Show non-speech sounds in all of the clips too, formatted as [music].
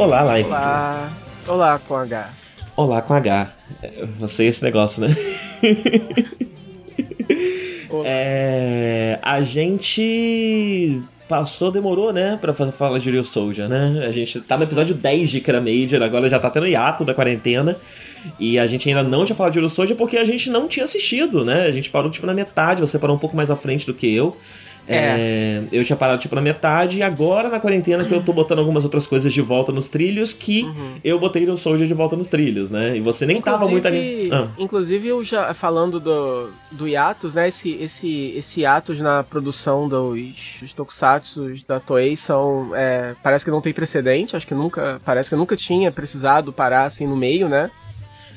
Olá, live. Olá. Olá com H. Olá com H. Você esse negócio, né? é, a gente passou, demorou, né, pra falar de Real Soldier, né? A gente tá no episódio 10 de Kira Major, agora já tá tendo hiato da quarentena. E a gente ainda não tinha falado de Real Soldier porque a gente não tinha assistido, né? A gente parou, tipo, na metade, você parou um pouco mais à frente do que eu. É. É, eu tinha parado tipo na metade e agora na quarentena que eu tô botando algumas outras coisas de volta nos trilhos que uhum. eu botei o Soldier de volta nos trilhos, né? E você nem inclusive, tava muito ali. Ah. Inclusive, eu já falando do, do Yatos, né? Esse, esse, esse Yatos na produção dos, dos Tokusatsu da Toei são. É, parece que não tem precedente, acho que nunca. Parece que nunca tinha precisado parar assim no meio, né?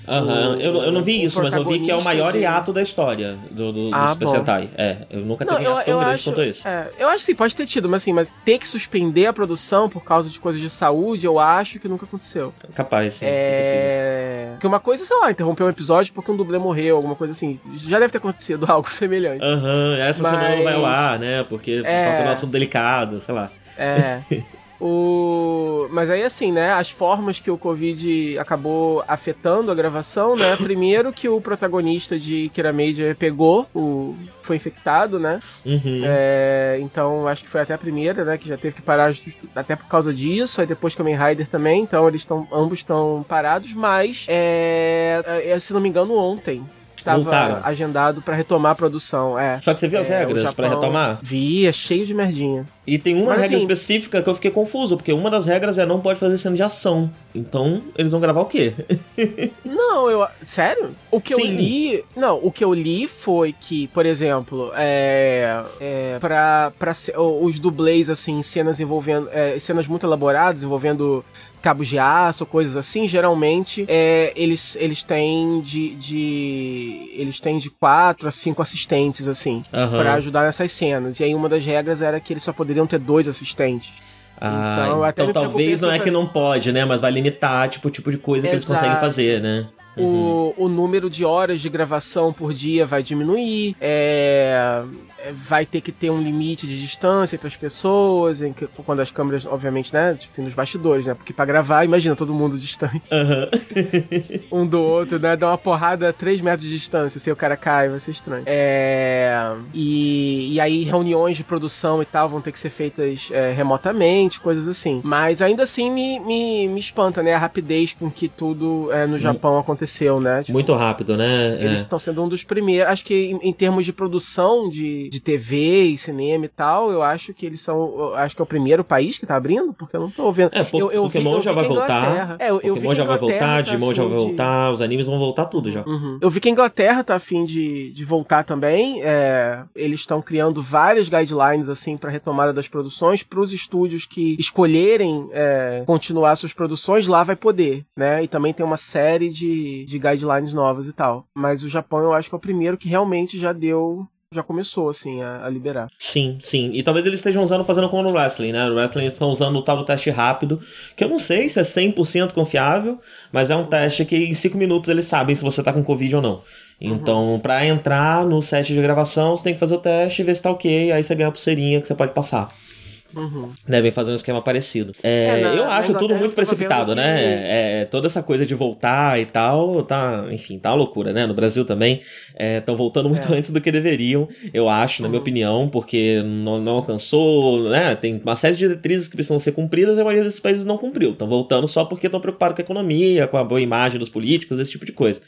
Aham, eu, eu não vi isso, mas eu vi que é o maior hiato da história do, do, do ah, Super Sentai. É, eu nunca não, teve hiato tão grande acho, quanto esse. É, eu acho que sim, pode ter tido, mas assim, mas ter que suspender a produção por causa de coisas de saúde, eu acho que nunca aconteceu. Capaz, sim. É. Porque uma coisa, sei lá, interromper um episódio porque um dublê morreu, alguma coisa assim. Já deve ter acontecido [laughs] algo semelhante. Aham, essa mas... semana não vai lá, né? Porque é... toca no assunto delicado, sei lá. É. [laughs] O... Mas aí, assim, né? As formas que o Covid acabou afetando a gravação, né? Primeiro que o protagonista de Kira Major pegou, o... foi infectado, né? Uhum. É... Então, acho que foi até a primeira, né? Que já teve que parar até por causa disso. Aí depois Kamen Rider também. Então, eles estão ambos estão parados. Mas, é... é se não me engano, ontem estava agendado para retomar a produção. É. Só que você viu as é, regras para retomar? Vi, é cheio de merdinha. E tem uma Mas, regra assim, específica que eu fiquei confuso, porque uma das regras é não pode fazer cena de ação. Então, eles vão gravar o quê? [laughs] não, eu. Sério? O que Sim. eu li. Não, o que eu li foi que, por exemplo, é. é pra, pra os dublês, assim, cenas envolvendo. É, cenas muito elaboradas, envolvendo cabos de aço, coisas assim, geralmente é, eles, eles têm de, de. Eles têm de quatro a cinco assistentes, assim, uhum. para ajudar nessas cenas. E aí uma das regras era que eles só poderiam ter dois assistentes. Ah, então, então talvez não é que não pode, né? Mas vai limitar, tipo, o tipo de coisa Exato. que eles conseguem fazer, né? Uhum. O, o número de horas de gravação por dia vai diminuir. É, é, vai ter que ter um limite de distância para as pessoas, em que, quando as câmeras, obviamente, né, tipo assim, nos bastidores, né, porque para gravar, imagina todo mundo distante, uhum. um do outro, né, dá uma porrada a 3 metros de distância, se o cara cai, vai ser estranho. É, e, e aí reuniões de produção e tal vão ter que ser feitas é, remotamente, coisas assim. Mas ainda assim me, me, me espanta, né, a rapidez com que tudo é, no. Japão aconteceu aconteceu, né? Tipo, Muito rápido, né? Eles estão é. sendo um dos primeiros. Acho que em, em, termos de produção de, de TV e cinema e tal, eu acho que eles são. Acho que é o primeiro país que tá abrindo, porque eu não tô vendo. É, po eu, eu Pokémon vi, já vai voltar. É, eu, Pokémon já vai voltar, tá Digimon já vai voltar, de... os animes vão voltar tudo já. Uhum. Eu vi que a Inglaterra tá afim de, de voltar também. É, eles estão criando várias guidelines assim para retomada das produções para os estúdios que escolherem é, continuar suas produções lá vai poder, né? E também tem uma série de, de guidelines novas e tal. Mas o Japão eu acho que é o primeiro que realmente já deu já começou, assim, a, a, liberar. Sim, sim. E talvez eles estejam usando, fazendo como no wrestling, né? No wrestling eles estão usando o tal do teste rápido, que eu não sei se é 100% confiável, mas é um teste que em 5 minutos eles sabem se você tá com Covid ou não. Então, uhum. para entrar no set de gravação, você tem que fazer o teste, ver se tá ok, aí você ganha a pulseirinha que você pode passar. Uhum. Devem fazer um esquema parecido. É, é, na, eu acho tudo muito precipitado, né? Que... É, toda essa coisa de voltar e tal, tá, enfim, tá uma loucura, né? No Brasil também estão é, voltando muito é. antes do que deveriam, eu acho, na minha uhum. opinião, porque não, não, alcançou, né? Tem uma série de diretrizes que precisam ser cumpridas e a maioria desses países não cumpriu. Estão voltando só porque estão preocupados com a economia, com a boa imagem dos políticos, esse tipo de coisa.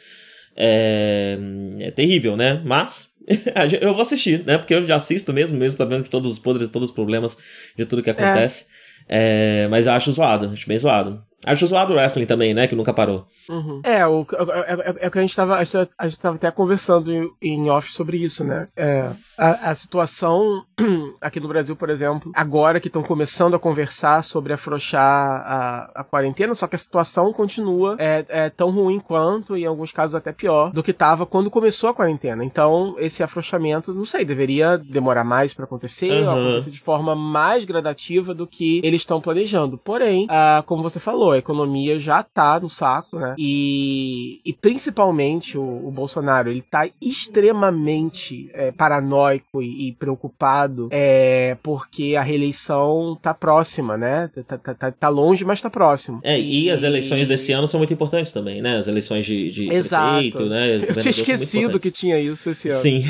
É, é terrível, né? Mas [laughs] eu vou assistir, né? Porque eu já assisto mesmo, mesmo sabendo de todos os podres, todos os problemas, de tudo que acontece. É. É, mas eu acho zoado, acho bem zoado. Acho zoado o wrestling também, né? Que nunca parou. Uhum. É, o, é, é, é, que a gente tava. A gente, a gente tava até conversando em, em off sobre isso, né? É, a, a, situação [clears throat] aqui no Brasil, por exemplo, agora que estão começando a conversar sobre afrouxar a, a quarentena, só que a situação continua é, é, tão ruim quanto, em alguns casos até pior, do que estava quando começou a quarentena. Então, esse afrouxamento, não sei, deveria demorar mais para acontecer, uhum. ou acontecer de forma mais gradativa do que eles estão planejando. Porém, ah, como você falou, a economia já tá no saco, né? E, e principalmente o, o Bolsonaro, ele tá extremamente é, paranoico e, e preocupado é, porque a reeleição tá próxima, né? Tá, tá, tá, tá longe, mas tá próximo. É, e, e, as eleições desse ano são muito importantes também, né? As eleições de, de Exato. prefeito, né? Eu tinha esquecido que tinha isso esse ano. Sim.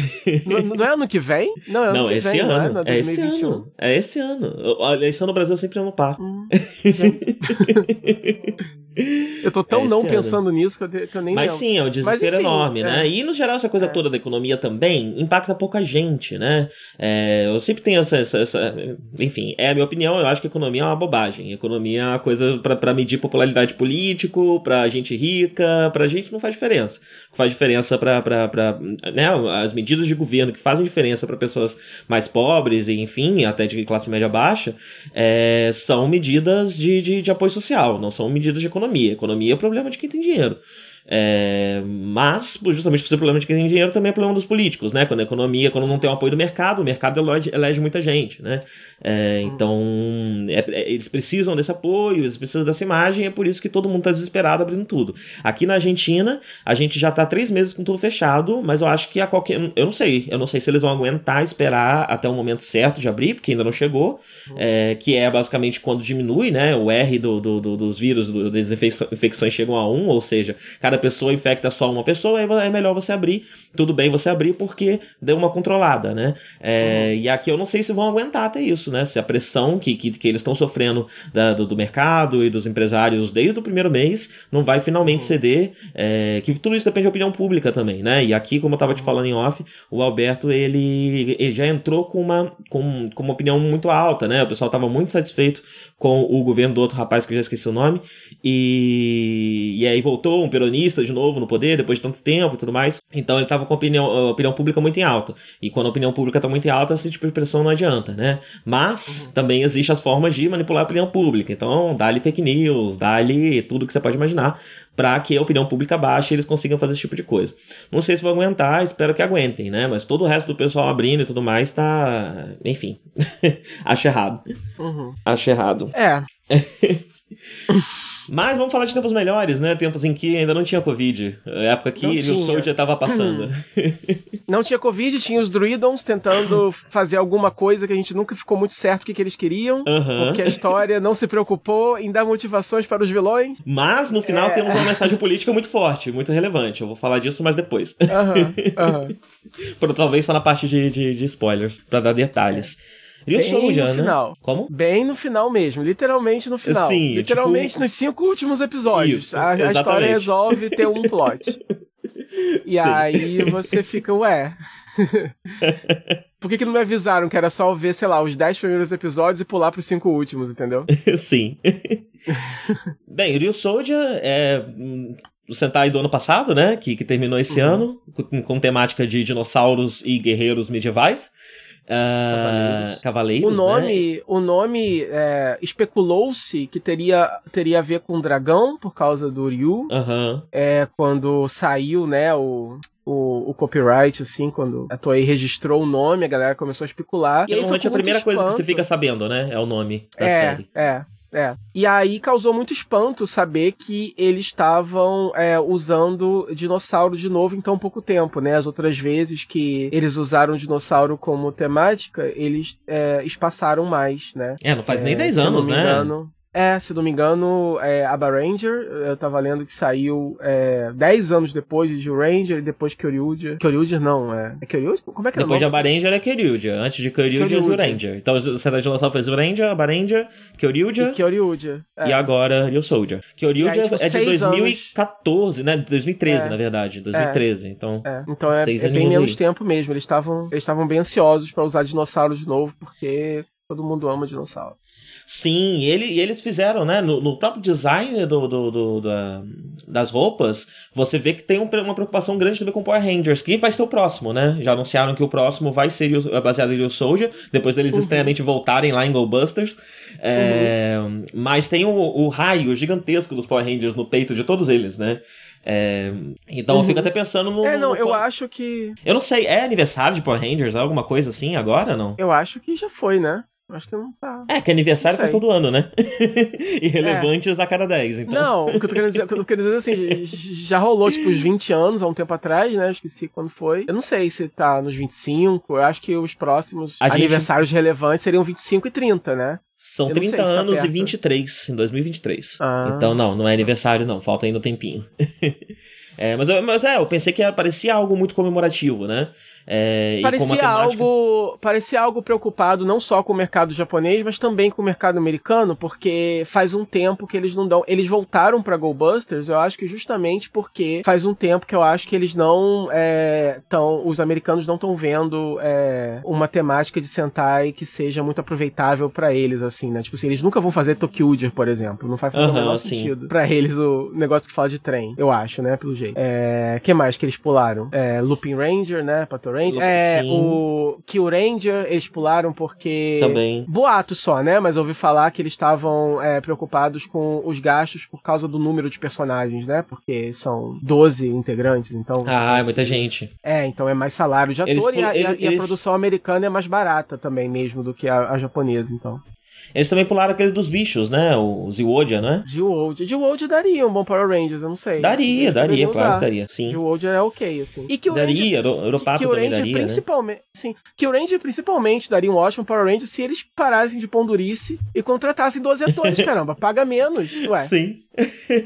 não, não, é ano que vem? Não, é ano não, que esse vem, ano. Não é? é esse ano. É esse ano. A eleição no Brasil é sempre ano par. Hum, [laughs] Eu tô tão é não pensando nisso que eu, que eu nem Mas sim, é um desespero enfim, enorme, né? é. né? E no geral, essa coisa é. toda da economia também impacta pouca gente, né? É, eu sempre tenho essa, essa, essa, Enfim, é a minha opinião, eu acho que economia é uma bobagem. Economia é uma coisa para medir popularidade político, pra gente rica, pra gente não faz diferença. Faz diferença pra. pra, pra né? As medidas de governo que fazem diferença para pessoas mais pobres, e enfim, até de classe média baixa, é, são medidas de, de, de apoio social, não são medidas de economia economia. É problema de quem tem dinheiro. É, mas, justamente por ser problema de quem tem dinheiro, também é problema dos políticos, né? Quando a economia, quando não tem o apoio do mercado, o mercado elege, elege muita gente, né? É, então, é, é, eles precisam desse apoio, eles precisam dessa imagem, é por isso que todo mundo está desesperado abrindo tudo. Aqui na Argentina, a gente já está três meses com tudo fechado, mas eu acho que a qualquer. Eu não sei, eu não sei se eles vão aguentar esperar até o momento certo de abrir, porque ainda não chegou, é, que é basicamente quando diminui, né? O R do, do, do dos vírus, do, das infecções chegam a um, ou seja, cada cada pessoa infecta só uma pessoa, aí é melhor você abrir. Tudo bem você abrir porque deu uma controlada, né? É, uhum. E aqui eu não sei se vão aguentar até isso, né? Se a pressão que, que, que eles estão sofrendo da, do, do, mercado e dos empresários desde o primeiro mês não vai finalmente uhum. ceder. É, que tudo isso depende da opinião pública também, né? E aqui, como eu tava te uhum. falando em off, o Alberto ele, ele já entrou com uma, com, com uma opinião muito alta, né? O pessoal tava muito satisfeito com o governo do outro rapaz que eu já esqueci o nome. E, e aí voltou um peronista de novo no poder depois de tanto tempo e tudo mais. Então ele tava com a opinião, a opinião pública muito em alta. E quando a opinião pública tá muito em alta, esse tipo de pressão não adianta, né? Mas uhum. também existem as formas de manipular a opinião pública. Então, dá-lhe fake news, dá-lhe tudo que você pode imaginar para que a opinião pública baixe e eles consigam fazer esse tipo de coisa. Não sei se vão aguentar, espero que aguentem, né? Mas todo o resto do pessoal abrindo e tudo mais tá. Enfim. [laughs] Acho errado. Uhum. Acho errado. É. [laughs] Mas vamos falar de tempos melhores, né? Tempos em que ainda não tinha Covid. Época que o Soul já estava passando. [laughs] não tinha Covid, tinha os Druidons tentando fazer alguma coisa que a gente nunca ficou muito certo o que, que eles queriam. Uhum. Porque a história não se preocupou em dar motivações para os vilões. Mas no final é... temos uma mensagem política muito forte, muito relevante. Eu vou falar disso mais depois. Uhum. Uhum. [laughs] Por talvez só na parte de, de, de spoilers, para dar detalhes. É. Ryu Bem no né? final. Como? Bem no final mesmo, literalmente no final. Sim, literalmente tipo- nos cinco últimos episódios. Isso, a, a história resolve ter um plot. [laughs] E Sim. aí você fica, ué. [laughs] Por que, que não me avisaram que era só ver, sei lá, os 10 primeiros episódios e pular pros cinco últimos, entendeu? [laughs] Sim. Bem, Ryu Soldier é hum, o Sentai do ano passado, né? Que, que terminou esse Uhum. ano, com, com temática de dinossauros e guerreiros medievais. Ah, Cavaleiros. cavaleiros. O né? nome, o nome é, especulou-se que teria, teria a ver com dragão, por causa do Ryu. Aham. É, quando saiu, né, o, o, o copyright, assim, quando a Toei registrou o nome, a galera começou a especular. Que aí foi é a primeira coisa que você espanto. fica sabendo, né? É o nome da é, série. É, é. E aí causou muito espanto saber que eles estavam é, usando dinossauro de novo em tão pouco tempo, né? As outras vezes que eles usaram dinossauro como temática, eles é, espaçaram mais, né? É, não faz nem É, 10 se anos, né? engano- é, se não me engano, é, Aba Ranger, eu tava lendo que saiu é, 10 anos depois de Ranger e depois Kyoryuger. Kyoryuger não, é. É Kyoryuger? Como é que é Depois de nome? Abaranger é Kyoryuger. Antes de Kyoryuger é. Zuranger. Então o Sentai Dinossauro fez Zuranger, Abaranger, Kyoryuger E Kyoryuger. É. e agora Ryu Soldier. Kyoryuger aí, tipo, é de seis 2014, né? 2013, É. na verdade. 2013. Então, É, então é, é bem menos aí. tempo mesmo. Eles estavam eles bem ansiosos pra usar dinossauro de novo, porque todo mundo ama dinossauro. Sim, e, ele, e eles fizeram, né? No, no próprio design do, do- do- da- das roupas, você vê que tem um- uma preocupação grande também com Power Rangers, que vai ser o próximo, né? Já anunciaram que o próximo vai ser é baseado em Yu Soldier, depois deles Uhum. estranhamente voltarem lá em Go Busters. É, Mas tem o, o raio gigantesco dos Power Rangers no peito de todos eles, né? É, então eu Uhum. fico até pensando no. É, não, no- eu acho que. Eu não sei, é aniversário de Power Rangers? Alguma coisa assim agora não? Eu acho que já foi, né? Acho que não tá. É, que aniversário Não faz sei. todo ano, né? [laughs] Irrelevantes a cada 10, então. Não, o que eu tô querendo dizer, o que eu querendo dizer é assim, [laughs] já rolou tipo uns 20 anos, há um tempo atrás, né? Esqueci quando foi. Eu não sei se tá nos 25, eu acho que os próximos A gente- aniversários relevantes seriam 25 e 30, né? São Eu não sei 30 se tá anos e perto. 23 em 2023. Ah. Então, não, não é aniversário, não. Falta ainda um tempinho. [laughs] É, mas, eu- mas é, eu pensei que parecia algo muito comemorativo, né? É, e Parecia algo, parecia algo preocupado não só com o mercado japonês, mas também com o mercado americano, porque faz um tempo que eles não dão, eles voltaram pra Go Busters, eu acho que justamente porque faz um tempo que eu acho que eles não é, tão, os americanos não estão vendo é, uma temática de Sentai que seja muito aproveitável pra eles, assim, né? Tipo assim, eles nunca vão fazer Tokyuger, por exemplo, não faz o menor sim. sentido pra eles o negócio que fala de trem, eu acho, né, pelo jeito. É, que mais que eles pularam? É, Looping Ranger, né, Pato Ranger. É, sim. o Kill Ranger eles pularam porque... Também. Boato só, né? Mas eu ouvi falar que eles estavam é, preocupados com os gastos por causa do número de personagens, né? Porque são 12 integrantes, então... Ah, é muita gente. É, então é mais salário de Eles ator e, a, pul- e a- eles- e a eles- produção americana é mais barata também mesmo do que a, a japonesa, então. Eles também pularam aquele dos bichos, né? O Zewodian, né? Geold. Geold daria um bom Power Rangers, eu não sei. Daria, daria, claro usar. que daria. Sim. Geold é ok, assim. E que o Ranger Daria, Ero- Europato que também Ranger daria, né? principalmente, sim, que o Ranger principalmente daria um ótimo Power Ranger se eles parassem de pondurice e contratassem 12 atores, [laughs] caramba, paga menos, ué. Sim.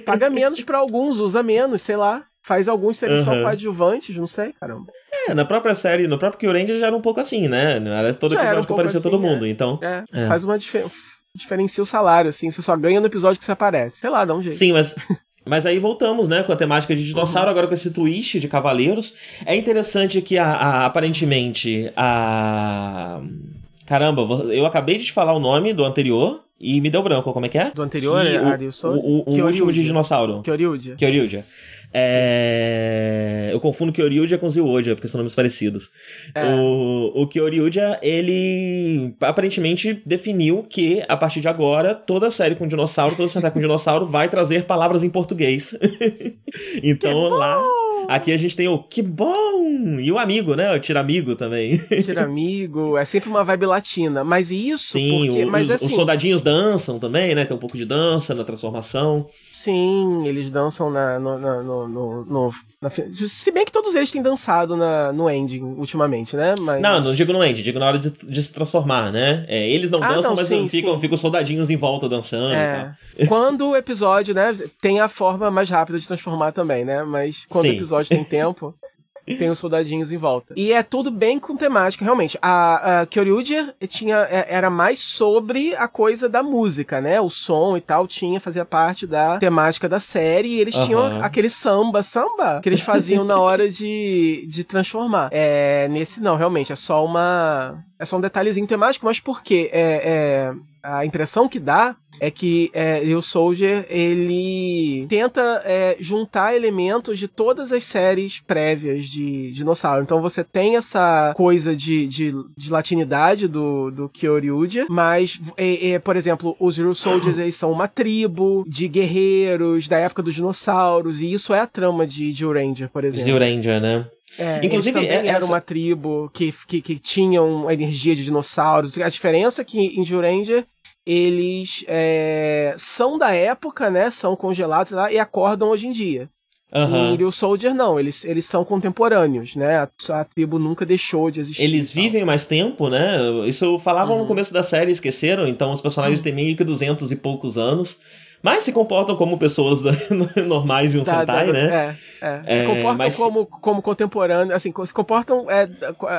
Paga menos pra alguns, usa menos, sei lá. Faz alguns serem só Aham. coadjuvantes, não sei, caramba. É, na própria série, no próprio Kyuranger já era um pouco assim, né? Era todo Já episódio um que aparecia assim, todo é. mundo, então... É, É. faz uma difer diferencia o salário, assim, você só ganha no episódio que você aparece. Sei lá, dá um jeito. Sim, mas. Mas aí voltamos, né, com a temática de dinossauro, Uhum. agora com esse twist de cavaleiros. É interessante que, a, a- aparentemente, a. Caramba, eu acabei de te falar o nome do anterior e me deu branco. Como é que é? Do anterior, Que é o, o, o, o último de dinossauro. Kyoryuger. Kyoryuger. É... Eu confundo Kyoryuger com Zioja, porque são nomes parecidos. É. O, o Kyoryuger, ele aparentemente definiu que, a partir de agora, toda série com dinossauro, todo Sentai com dinossauro vai trazer palavras em português. [laughs] então, lá... Aqui a gente tem o que bom! E o amigo, né? O tiramigo também. [laughs] Tira amigo, é sempre uma vibe latina. Mas isso Sim, porque. o- mas os, assim, os soldadinhos dançam também, né? Tem um pouco de dança na transformação. Sim, eles dançam na, no, na- no, no, no- na Se bem que todos eles têm dançado na, no ending ultimamente, né? Mas... Não, não digo no end, digo na hora de, de se transformar, né? É, eles não Ah, dançam, não, mas sim, ficam, sim. ficam os soldadinhos em volta dançando e tal. É, quando o episódio, né, tem a forma mais rápida de transformar também, né? Mas quando Sim. o episódio tem [laughs] tempo. tem os soldadinhos em volta. E é tudo bem com temática, realmente. A, a Kyoryuger tinha, é, era mais sobre a coisa da música, né? O som e tal tinha, fazia parte da temática da série. E eles uhum. tinham aquele samba, samba, que eles faziam na hora de, de transformar. É, nesse não, realmente, é só uma. É só um detalhezinho temático, mas por quê? É, é, a impressão que dá é que é, o Soldier ele tenta é, juntar elementos de todas as séries prévias de dinossauro. Então você tem essa coisa de, de, de latinidade do, do Kyoryuja, mas, é, é, por exemplo, os Real Soldiers eles são uma tribo de guerreiros da época dos dinossauros, e isso é a trama de Jill Ranger, por exemplo. Jill Ranger, né? É, Inclusive, é, era uma tribo que, que, que tinham a energia de dinossauros. A diferença é que em Jill Ranger eles é, são da época, né? São congelados lá, e acordam hoje em dia. Uhum. E Soldier não, eles, eles são contemporâneos, né? A, a tribo nunca deixou de existir. Eles vivem mais tempo, né? Isso falavam uhum. no começo da série, esqueceram, então os personagens uhum. têm meio que duzentos e poucos anos mas se comportam como pessoas [laughs] normais em um tá, Sentai, né? É, é. Se é, comportam mas... como, como contemporâneos, assim, se comportam é,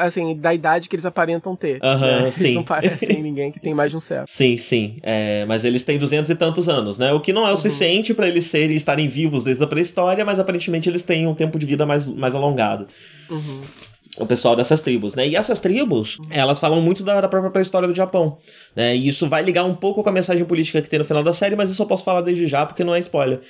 assim, da idade que eles aparentam ter. Aham, uh -huh, né? sim. Eles não parecem [laughs] ninguém que tem mais de um século. Sim, sim. É, mas eles têm duzentos e tantos anos, né? O que não é o uhum. suficiente para eles serem estarem vivos desde a pré-história, mas aparentemente eles têm um tempo de vida mais, mais alongado. Uhum o pessoal dessas tribos, né? E essas tribos, elas falam muito da, da própria história do Japão, né? E isso vai ligar um pouco com a mensagem política que tem no final da série, mas isso eu posso falar desde já porque não é spoiler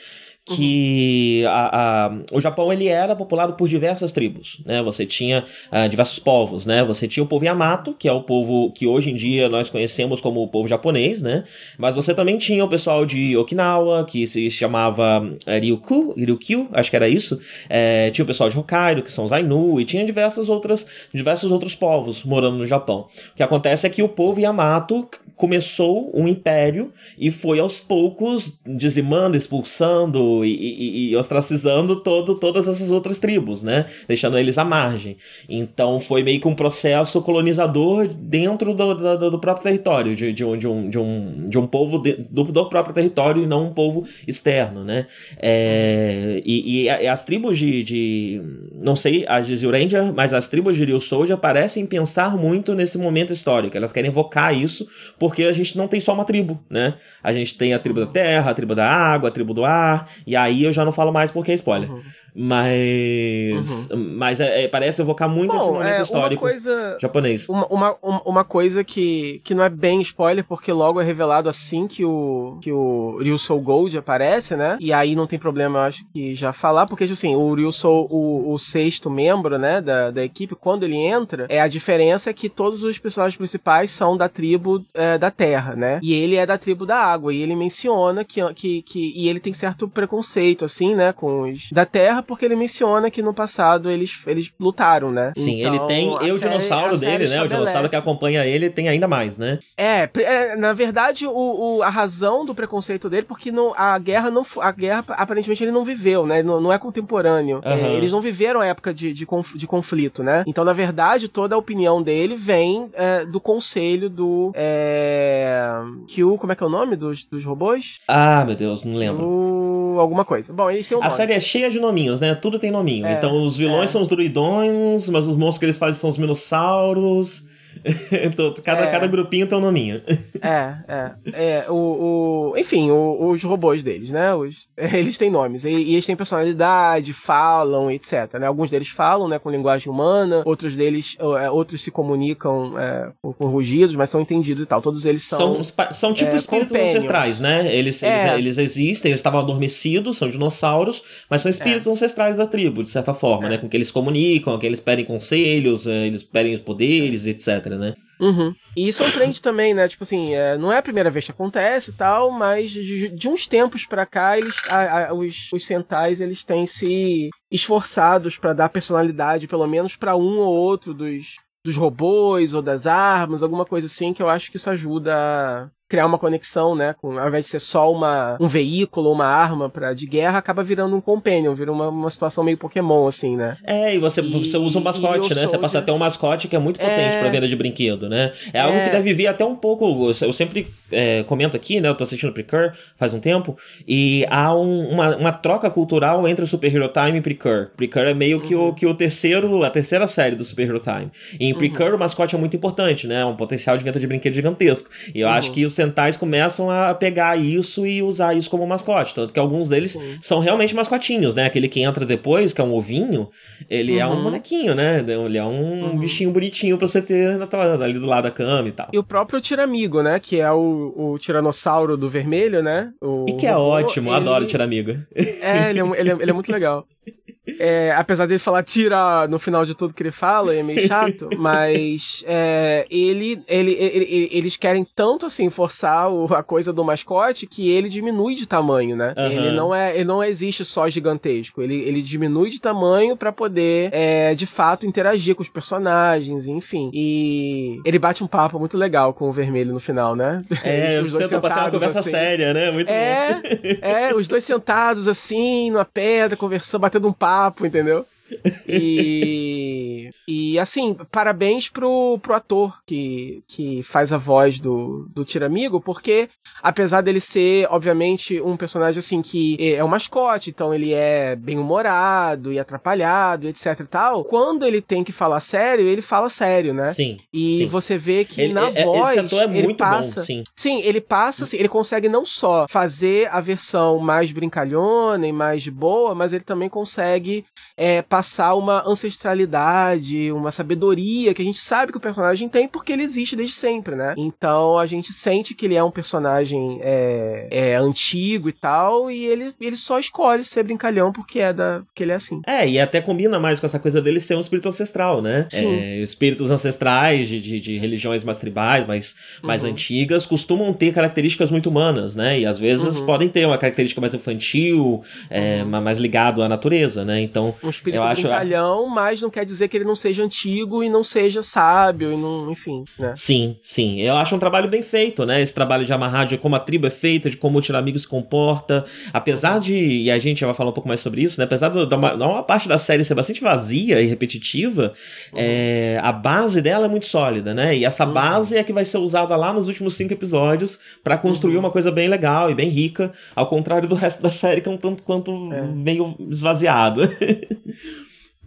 que uhum. a, a, o Japão ele era populado por diversas tribos, né? Você tinha uh, diversos povos, né? Você tinha o povo Yamato, que é o povo que hoje em dia nós conhecemos como o povo japonês, né? Mas você também tinha o pessoal de Okinawa, que se chamava uh, Ryukyu, Ryukyu, acho que era isso. É, tinha o pessoal de Hokkaido, que são os Ainu, e tinha diversas outras, diversos outros povos morando no Japão. O que acontece é que o povo Yamato começou um império e foi aos poucos dizimando, expulsando e, e, e, ostracizando todo, todas essas outras tribos, né? Deixando eles à margem. Então foi meio que um processo colonizador dentro do, do, do próprio território, de, de, um, de, um, de, um, de um povo de, do, do próprio território e não um povo externo, né? É, e, e, as tribos de, de. Não sei, as de Zyuranger, mas as tribos de Ryu Soja parecem pensar muito nesse momento histórico. Elas querem evocar isso por porque a gente não tem só uma tribo, né? A gente tem a tribo da terra, a tribo da água, a tribo do ar, e aí eu já não falo mais porque é spoiler. Uhum. Mas. Uhum. Mas é, é, parece evocar muito Bom, esse momento é, histórico coisa, japonês. Uma, uma, uma coisa que, que não é bem spoiler, porque logo é revelado assim que o, que o Ryusou Gold aparece, né? E aí não tem problema, eu acho que já falar, porque assim, o Ryusou, o, o sexto membro, né, da, da equipe, quando ele entra, é a diferença é que todos os personagens principais são da tribo é, da terra, né? E ele é da tribo da água, e ele menciona que, que, que. E ele tem certo preconceito, assim, né, com os da terra porque ele menciona que no passado eles, eles lutaram, né? Sim, então, ele tem. E o dinossauro dele, né? O dinossauro que acompanha ele tem ainda mais, né? É, é na verdade, o, o, a razão do preconceito dele, porque não, a guerra não. A guerra, aparentemente, ele não viveu, né? Não, não é contemporâneo. Uhum. É, eles não viveram a época de, de, conf, de, conflito, né? Então, na verdade, toda a opinião dele vem é, do conselho do. É, Q, como é que é o nome dos, dos robôs? Ah, meu Deus, não lembro. Do, alguma coisa. Bom, eles têm um A série é cheia de nominhos nominhos, né? Tudo tem nominho. É, então os vilões é. são os druidões, mas os monstros que eles fazem são os minossauros. [laughs] então, cada, é. cada grupinho tem um nominho. [laughs] É, é. é o, o, enfim, o, os robôs deles, né? Os, [laughs] eles têm nomes. E, e, eles têm personalidade, falam, etc. Né? Alguns deles falam né, com linguagem humana, outros deles é, outros se comunicam é, com, com, rugidos, mas são entendidos e tal. Todos eles são. São, são tipo é, espíritos ancestrais, né? Eles, eles, é. eles, existem, eles estavam adormecidos, são dinossauros, mas são espíritos ancestrais da tribo, de certa forma, né? Com que eles comunicam, que eles pedem conselhos, eles pedem poderes, etc né? Uhum. E isso é um trend também, né? Tipo assim, é, não é a primeira vez que acontece e tal, mas de, de uns tempos pra cá, eles, a, a, os, os Sentais, eles têm se esforçados para dar personalidade, pelo menos para um ou outro dos, dos robôs ou das armas, alguma coisa assim, que eu acho que isso ajuda criar uma conexão, né? Com, ao invés de ser só uma, um veículo, uma arma pra, de guerra, acaba virando um companion, vira uma, uma situação meio Pokémon, assim, né? É, e você, e, você usa um mascote, né? Você passa até um mascote que é muito potente é... pra venda de brinquedo, né? É, algo que é. deve vir até um pouco. Eu sempre é, comento aqui, né? Eu tô assistindo Precur faz um tempo, e há um, uma, uma troca cultural entre o Super Hero Time e Precur. Precur é meio uhum. que, o, uhum. que o terceiro, a terceira série do Super Hero Time. E em Precur uhum. o mascote é muito importante, né? É um potencial de venda de brinquedo gigantesco. E eu uhum. acho que os Sentais começam a pegar isso e usar isso como mascote. Tanto que alguns deles são realmente mascotinhos, né? Aquele que entra depois, que é um ovinho, ele é um uhum. bonequinho, né? Ele é um uhum. bichinho bonitinho pra você ter ali do lado da cama e tal. E o próprio Tiramigo, né? Que é o, o tiranossauro do vermelho, né? O e que é ótimo, ele... adoro Tiramigo. É, ele é, ele é, ele é muito legal. [laughs] É, apesar dele falar tira no final de tudo que ele fala, é meio chato, [laughs] mas é, ele, ele, ele, eles querem tanto assim forçar o, a coisa do mascote que ele diminui de tamanho, né? Uhum. Ele não é, ele não existe só gigantesco, ele, ele diminui de tamanho para poder é, de fato interagir com os personagens, enfim. E ele bate um papo muito legal com o vermelho no final, né? É, [laughs] os dois sentados, pra ter uma conversa assim. séria, né? Muito é, bom. É, os dois sentados assim, numa pedra, conversando, batendo um papo, entendeu? [laughs] E, e assim, parabéns pro, pro ator que, que faz a voz do, do Tiramigo, porque apesar dele ser, obviamente, um personagem assim que é um mascote, então ele é bem humorado e atrapalhado, etc e tal, quando ele tem que falar sério, ele fala sério, né? Sim. E sim. você vê que ele, na é, voz. Esse ator é ele passa, bom, sim. Sim, ele passa, assim, ele consegue não só fazer a versão mais brincalhona e mais boa, mas ele também consegue é, passar passar uma ancestralidade, uma sabedoria que a gente sabe que o personagem tem porque ele existe desde sempre, né? Então a gente sente que ele é um personagem é, é antigo e tal, e ele, ele só escolhe ser brincalhão porque é da porque ele é assim. É, e até combina mais com essa coisa dele ser um espírito ancestral, né? Sim. É, espíritos ancestrais de, de, de, religiões mais tribais, mais, mais uhum. antigas, costumam ter características muito humanas, né? E às vezes uhum. podem ter uma característica mais infantil, é, uhum. mais ligado à natureza, né? Então, um espírito acho brincalhão, mas não quer dizer que ele não seja antigo e não seja sábio e não, enfim, né? Sim, sim. Eu acho um trabalho bem feito, né? Esse trabalho de amarrar de como a tribo é feita, de como o Tiramigo se comporta. Apesar de, e a gente já vai falar um pouco mais sobre isso, né? Apesar da uma, uma parte da série ser bastante vazia e repetitiva, uhum. é, a base dela é muito sólida, né? E essa uhum. base é que vai ser usada lá nos últimos cinco episódios para construir uhum. uma coisa bem legal e bem rica, ao contrário do resto da série que é um tanto quanto é. meio esvaziado. [laughs]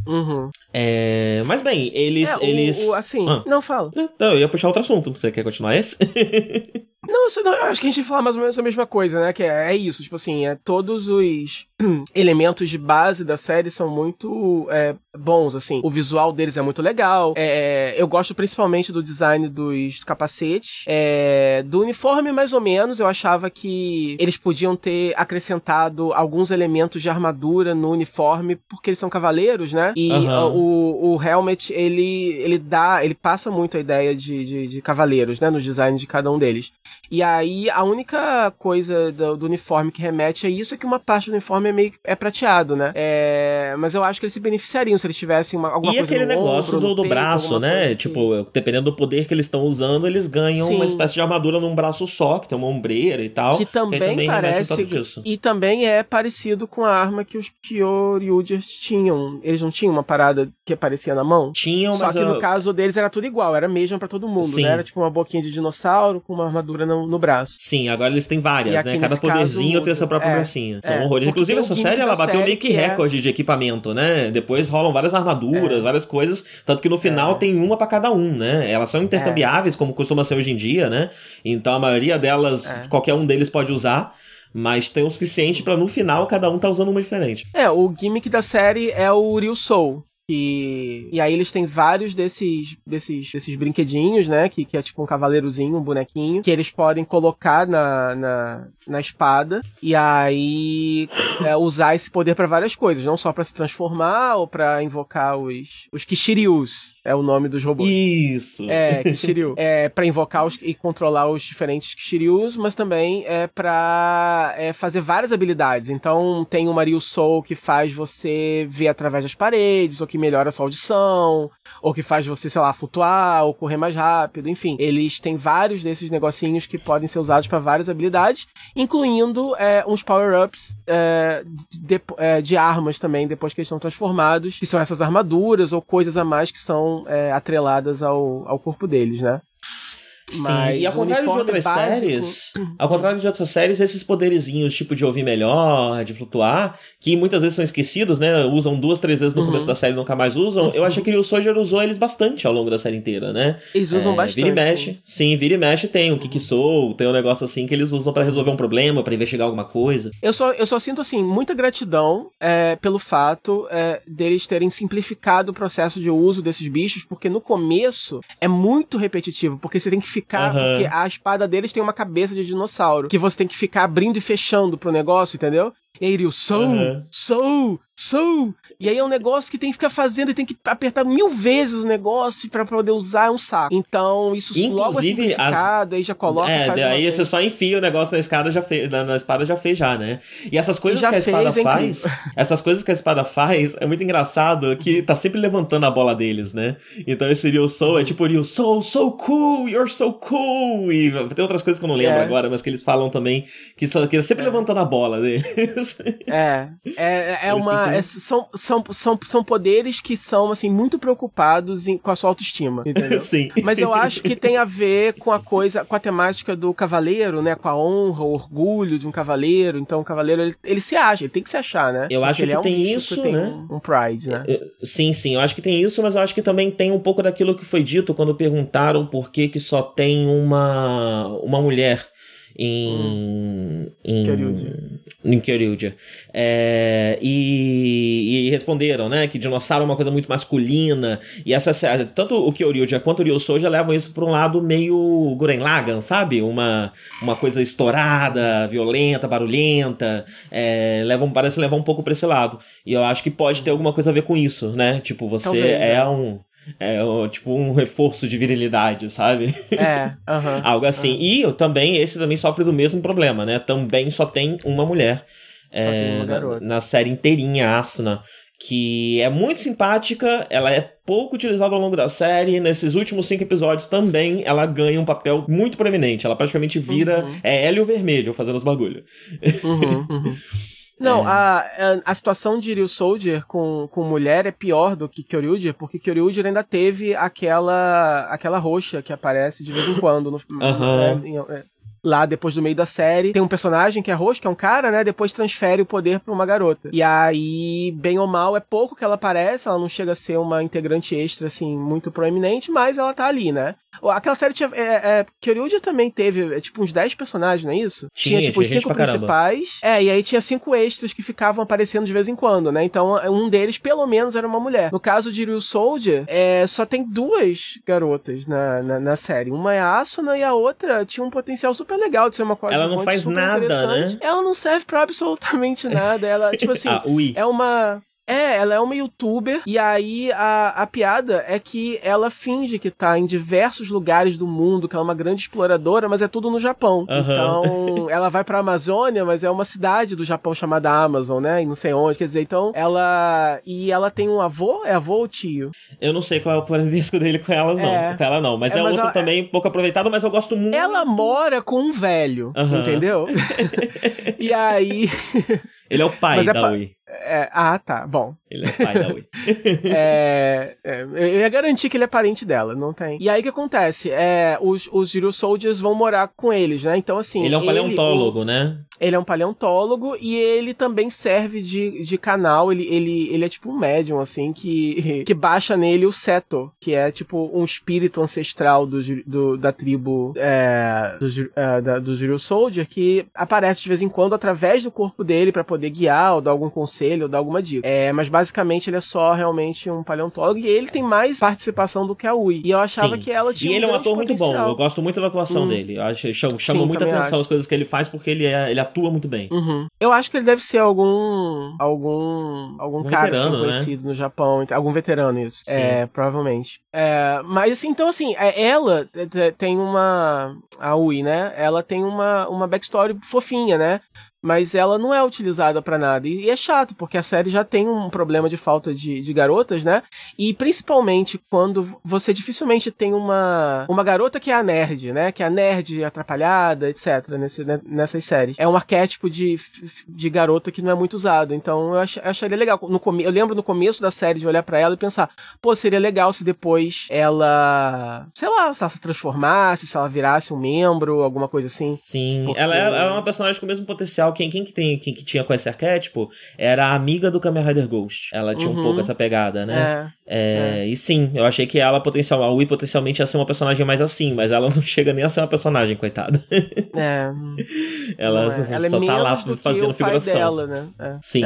Uhum. É, mas bem, eles. É, eles... O, assim, ah. não fala. Não, eu ia puxar outro assunto. Você quer continuar esse? [laughs] não, isso não, acho que a gente fala mais ou menos a mesma coisa, né? Que é, é isso, tipo assim, é todos os [clears throat] elementos de base da série são muito é, bons, assim. O visual deles é muito legal. É, eu gosto principalmente do design dos capacetes. É, do uniforme, mais ou menos, eu achava que eles podiam ter acrescentado alguns elementos de armadura no uniforme, porque eles são cavaleiros, né? E uhum. o, o helmet, ele, ele dá, ele passa muito a ideia de, de, de, cavaleiros, né? No design de cada um deles. E aí, a única coisa do, do uniforme que remete a isso é que uma parte do uniforme é meio é prateado, né? É, mas eu acho que eles se beneficiariam se eles tivessem uma, alguma e coisa E aquele negócio ombro, do, do peito, braço, né? Tipo, dependendo do poder que eles estão usando, eles ganham Sim. uma espécie de armadura num braço só, que tem uma ombreira e tal. Que também, que também parece. e também é parecido com a arma que os Kyoryugers tinham. Eles não tinham uma parada que aparecia na mão? Tinham, Só mas. que eu... no caso deles era tudo igual, era mesmo para todo mundo, Sim. né? Era tipo uma boquinha de dinossauro com uma armadura no, no braço. Sim, agora eles têm várias, né? Cada poderzinho caso, tem seu próprio é, bracinho. São é, horrores. Inclusive, essa série ela bateu meio que, é recorde é... de equipamento, né? Depois rolam várias armaduras, é. várias coisas. Tanto que no final é. tem uma para cada um, né? Elas são intercambiáveis, como costuma ser hoje em dia, né? Então a maioria delas, qualquer um deles pode usar mas tem o suficiente para no final cada um tá usando uma diferente. É, o gimmick da série é o Ryu Soul, que... E aí eles têm vários desses, desses, desses brinquedinhos, né? Que, que é tipo um cavaleirozinho, um bonequinho, que eles podem colocar na, na, na espada e aí é, usar esse poder para várias coisas, não só para se transformar ou para invocar os, os Kishirius, é o nome dos robôs. Isso! É, Kishiryu. [laughs] é pra invocar os, e controlar os diferentes Kishiryus, mas também é pra é, fazer várias habilidades. Então tem o Mario Soul que faz você ver através das paredes, ou que melhora a sua audição, ou que faz você, sei lá, flutuar, ou correr mais rápido, enfim. Eles têm vários desses negocinhos que podem ser usados para várias habilidades, incluindo é, uns power-ups é, de, é, de, armas também, depois que eles estão transformados, que são essas armaduras ou coisas a mais que são é, atreladas ao, ao corpo deles, né? Sim, Mas e ao contrário de outras básico... séries, ao contrário de outras séries, esses poderizinhos, tipo de ouvir melhor, de flutuar, que muitas vezes são esquecidos, né? Usam duas, três vezes no uhum. começo da série e nunca mais usam. Uhum. Eu achei que o Soldier usou eles bastante ao longo da série inteira, né? Eles usam é, bastante. Vira e mexe. Sim. sim, vira e mexe tem o que sou, tem um negócio assim que eles usam para resolver um problema, para investigar alguma coisa. Eu só, eu só sinto, assim, muita gratidão é, pelo fato é, deles terem simplificado o processo de uso desses bichos, porque no começo é muito repetitivo, porque você tem que ficar. Uhum. Porque a espada deles tem uma cabeça de dinossauro, que você tem que ficar abrindo e fechando pro negócio, entendeu? E aí ele, sou, uhum. sou, sou. E aí é um negócio que tem que ficar fazendo e tem que apertar mil vezes o negócio para poder usar um saco. Então, isso Inclusive, logo é simplificado, as... aí já coloca. É, aí você só enfia o negócio na escada já fez, na, na, espada já fez já, né? E essas coisas que a espada fez, faz, [laughs] essas coisas que a espada faz, é muito engraçado que tá sempre levantando a bola deles, né? Então esse Ryu Soul é tipo Ryu Soul, so cool, you're so cool. E tem outras coisas que eu não lembro é. agora, mas que eles falam também que, só, que é sempre é. levantando a bola deles. É, é, é uma. É, são, são, são, são poderes que são, assim, muito preocupados em, com a sua autoestima, entendeu? [laughs] Sim. Mas eu acho que tem a ver com a coisa, com a temática do cavaleiro, né? Com a honra, o orgulho de um cavaleiro. Então o cavaleiro, ele, ele se acha, ele tem que se achar, né? Eu Porque acho que é um tem isso, que né? Um, um pride, né? Sim, sim, eu acho que tem isso, mas eu acho que também tem um pouco daquilo que foi dito quando perguntaram por que que só tem uma, uma mulher em, hum. em em Kyoryuja. É, e, e, responderam, né, que dinossauro é uma coisa muito masculina, e essa, tanto o Kyoryuja quanto o Ryusoja levam isso para um lado meio Guren Lagan, sabe? Uma, uma coisa estourada, violenta, barulhenta, é, levam, parece levar um pouco para esse lado. E eu acho que pode ter alguma coisa a ver com isso, né? Tipo, você Talvez, é né? um é tipo um reforço de virilidade, sabe? É, [laughs] algo assim. E eu também, esse também sofre do mesmo problema, né? Também só tem uma mulher é, uma na, na, série inteirinha, Asuna, que é muito simpática, ela é pouco utilizada ao longo da série, nesses últimos cinco episódios também ela ganha um papel muito proeminente, ela praticamente vira uhum. é Hélio Vermelho fazendo os bagulho. Uhum, uhum. [laughs] Não, é. a, a situação de Ryu Soldier com, com mulher é pior do que Kyoryuger, porque Kyoryuger ainda teve aquela aquela roxa que aparece de vez em quando no, [laughs] uhum. é, lá depois do meio da série. Tem um personagem que é roxo, que é um cara, né? Depois transfere o poder pra uma garota. E aí, bem ou mal, é pouco que ela aparece, ela não chega a ser uma integrante extra, assim, muito proeminente, mas ela tá ali, né? Aquela série tinha. É, é, Kyoryuja também teve, é, tipo, uns 10 personagens, não é isso? Tinha, tinha tipo, os cinco principais. É, e aí tinha cinco extras que ficavam aparecendo de vez em quando, né? Então, um deles, pelo menos, era uma mulher. No caso de Ryu Soldier, é, só tem duas garotas na, na, na série. Uma é a Asuna e a outra tinha um potencial super super legal de ser uma coisa Ela não faz nada, né? Ela não serve pra absolutamente nada. Ela, [laughs] tipo assim, ah, é uma. É, ela é uma youtuber, e aí a, a piada é que ela finge que tá em diversos lugares do mundo, que ela é uma grande exploradora, mas é tudo no Japão. Uhum. Então, [laughs] ela vai pra Amazônia, mas é uma cidade do Japão chamada Amazon, né? E não sei onde, quer dizer, então, ela. E ela tem um avô? É avô ou tio? Eu não sei qual é o parentesco dele com elas, não. É. Com ela não, mas é, é mas outro ela... também pouco aproveitado, mas eu gosto muito. Ela mora com um velho, uhum. entendeu? [laughs] e aí. Ele é o [laughs] pai mas é da é Wii. É, ah, tá. Bom. Ele é pai da Wii. [laughs] é, é, eu ia garantir que ele é parente dela, não tem. E aí o que acontece? É, os, os Zero Soldiers vão morar com eles, né? Então, assim. Ele é um paleontólogo, o, né? Ele é um paleontólogo e ele também serve de, de canal. Ele, ele, ele é tipo um médium, assim, que, [laughs] que baixa nele o Seto, que é tipo um espírito ancestral do, do da tribo é, do, é, da, do Zero Soldier, que aparece de vez em quando através do corpo dele para poder guiar ou dar algum conselho ou dar alguma dica. É, mas basicamente ele é só realmente um paleontólogo e ele tem mais participação do que a Ui. E eu achava Sim. que ela tinha. E ele um é um ator potencial. muito bom. Eu gosto muito da atuação hum. dele. Eu acho, chama, chama Sim, muita atenção acho. as coisas que ele faz porque ele, é, ele atua muito bem. Uhum. Eu acho que ele deve ser algum. algum. algum um cara assim, né? conhecido no Japão. Algum veterano, isso. Sim. É, provavelmente. É, mas assim, então assim, é, ela tem uma. A Ui, né? Ela tem uma, uma backstory fofinha, né? Mas ela não é utilizada para nada. E, é chato, porque a série já tem um problema de falta de, de garotas, né? E principalmente quando você dificilmente tem uma, uma garota que é a nerd, né? Que é a nerd atrapalhada, etc. Nesse, né, nessas séries. É um arquétipo de, de garota que não é muito usado. Então eu, ach, eu acharia legal. No come, eu lembro no começo da série de olhar para ela e pensar, pô, seria legal se depois ela, sei lá, se ela se transformasse, se ela virasse um membro, alguma coisa assim. Sim, porque... ela, é, ela, é, uma personagem com o mesmo potencial. Quem, quem, que, tem, quem que tinha com esse arquétipo era a amiga do Kamen Rider Ghost. Ela tinha uhum. um pouco essa pegada, né? É, é, é. E sim, eu achei que ela potencial, a Wii potencialmente ia ser uma personagem mais assim, mas ela [laughs] não chega nem a ser uma personagem, coitada. [laughs] É. [laughs] ela, assim, ela só tá lá fazendo figuração. Dela, né? sim.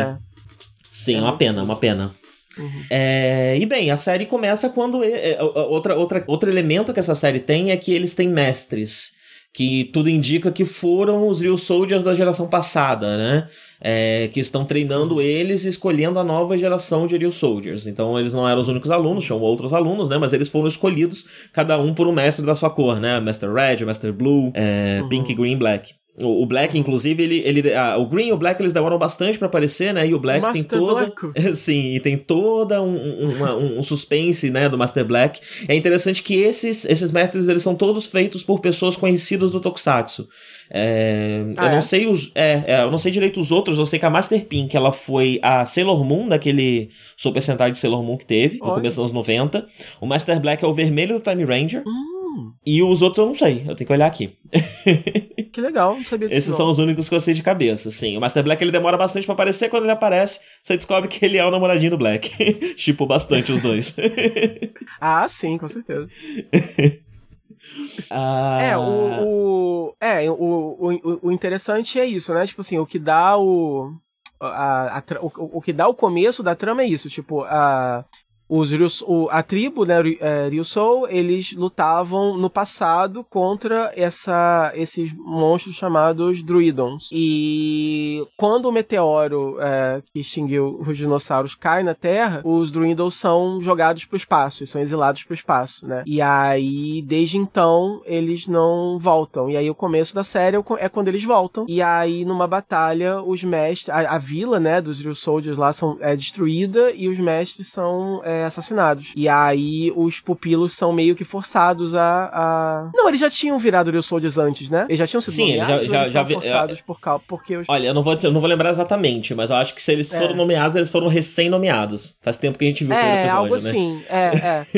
Sim, uma pena, uma pena. Uhum. É, e bem, a série começa quando. É, outra, outra, outro elemento que essa série tem é que eles têm mestres. Que tudo indica que foram os Real Soldiers da geração passada, né? É, que estão treinando eles e escolhendo a nova geração de Real Soldiers. Então eles não eram os únicos alunos, tinham outros alunos, né? Mas eles foram escolhidos, cada um por um mestre da sua cor, né? Master Red, Master Blue, é, uhum. Pink, Green, Black. O, Black, inclusive, ele. ele ah, o Green e o Black eles demoram bastante para aparecer, né? E o Black Master tem. Black. [laughs] Sim, e tem toda um, uma, um suspense, né, do Master Black. É interessante que esses, esses mestres eles são todos feitos por pessoas conhecidas do Tokusatsu. É, ah, eu é? não sei os. É, é, eu não sei direito os outros, eu sei que a Master Pink ela foi a Sailor Moon, daquele Super Sentai de Sailor Moon que teve, no começo dos anos 90. O Master Black é o vermelho do Time Ranger. Hum. E os outros eu não sei, eu tenho que olhar aqui. [laughs] Que legal, não sabia disso. Esses são os únicos que eu sei de cabeça, sim. O Master Black ele demora bastante para aparecer, quando ele aparece, você descobre que ele é o namoradinho do Black. [laughs] tipo bastante os dois. [laughs] ah, sim, com certeza. Ah... É, o, o, é o, o, o interessante é isso, né? Tipo assim, o que dá o, a, a, o, o que dá o começo da trama é isso, tipo, a, os a tribo, né, é, Ryusou, eles lutavam no passado contra essa, esses monstros chamados Druidons. E quando o meteoro é, que extinguiu os dinossauros cai na Terra, os Druidons são jogados para o espaço, são exilados para o espaço, né? E aí, desde então, eles não voltam. E aí, o começo da série é, é quando eles voltam. E aí, numa batalha, os mestres, a, a vila, né, dos Soldiers lá são, é destruída e os mestres são é, assassinados. E aí os pupilos são meio que forçados a. a... Não, eles já tinham virado Real Soldiers antes, né? Eles já tinham sido Sim, eles já, já, já forçados por causa. Porque os... Olha, eu não, vou, eu não vou lembrar exatamente, mas eu acho que se eles é. foram nomeados, eles foram recém-nomeados. Faz tempo que a gente viu é, episódio, algo né? assim. É,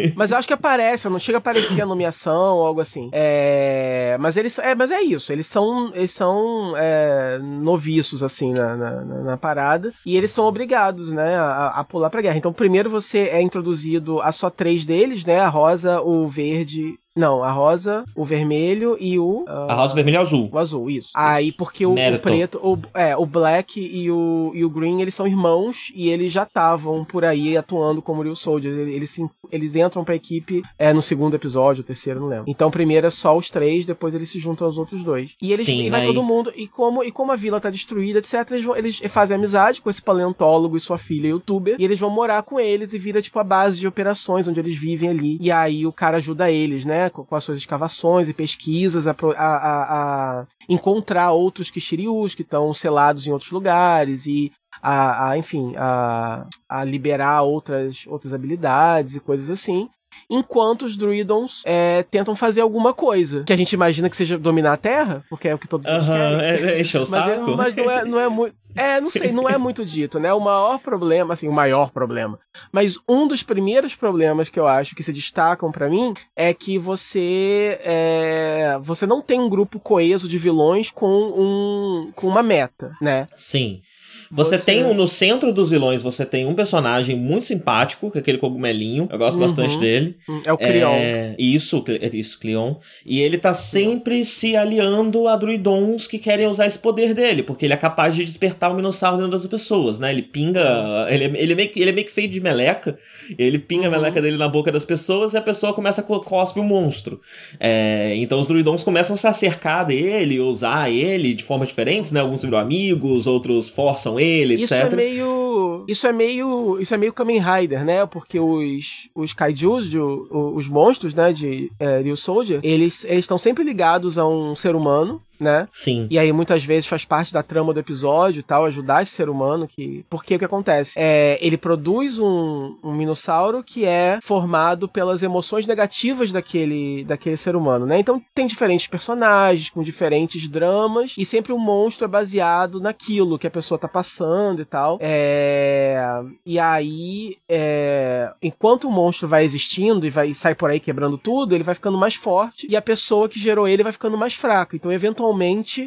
é. [laughs] mas eu acho que aparece, não chega a aparecer a nomeação ou algo assim. É. Mas eles. É, mas é isso. Eles são. Eles são é, noviços, assim, na, na, na, parada. E eles são obrigados, né, a, a pular pra guerra. Então, primeiro você é introduzido a só três deles, né? A rosa, o verde não, a rosa, o vermelho e o. Uh, a rosa, o vermelho e o azul. O azul, isso. Aí, porque o, o, preto, o, é, o black e o, e o green, eles são irmãos e eles já estavam por aí atuando como Real Soldiers. Eles, eles entram pra equipe é, no segundo episódio, o terceiro, não lembro. Então, primeiro é só os três, depois eles se juntam aos outros dois. E eles Sim, e vai todo mundo. E como, e como a vila tá destruída, etc., eles, vão, eles fazem amizade com esse paleontólogo e sua filha youtuber. E eles vão morar com eles e vira, tipo, a base de operações onde eles vivem ali. E aí o cara ajuda eles, né? Com as suas escavações e pesquisas a, a, a encontrar outros Kishirius que estão selados em outros lugares e a, a enfim, a, a liberar outras, outras habilidades e coisas assim enquanto os druidons é, tentam fazer alguma coisa. Que a gente imagina que seja dominar a Terra, porque é o que todos uh -huh, querem. É, é, encher o mas, é, saco. É, mas não é, não é muito. É, não sei, não é muito dito, né? O maior problema, assim, o maior problema. Mas um dos primeiros problemas que eu acho que se destacam para mim é que você é, você não tem um grupo coeso de vilões com um com uma meta, né? Sim. Você, você, tem no centro dos vilões, você tem um personagem muito simpático, que é aquele cogumelinho. Eu gosto uhum. bastante dele. É o Cleon. É, isso, isso, Cleon. E ele tá sempre se aliando a druidons que querem usar esse poder dele, porque ele é capaz de despertar o minossauro dentro das pessoas, né? Ele pinga. Ele, é, ele, é, meio, ele é meio que feito de meleca. Ele pinga uhum. a meleca dele na boca das pessoas e a pessoa começa a cospe o um monstro. É, então os druidons começam a se acercar dele, usar ele de formas diferentes, né? Alguns viram amigos, outros forçam ele, isso etc. Isso é meio. Isso é meio. Isso é meio Kamen Rider, né? Porque os, os kaijus, de, os monstros, né, de é, Real Soldier, eles estão sempre ligados a um ser humano né? Sim. E aí muitas vezes faz parte da trama do episódio e tal, ajudar esse ser humano que. Porque o que acontece? É, ele produz um, um minossauro que é formado pelas emoções negativas daquele, daquele ser humano, né? Então tem diferentes personagens, com diferentes dramas, e sempre o um monstro é baseado naquilo que a pessoa tá passando e tal. É... E aí, é... enquanto o monstro vai existindo e vai sai por aí quebrando tudo, ele vai ficando mais forte e a pessoa que gerou ele vai ficando mais fraca. Então, eventualmente,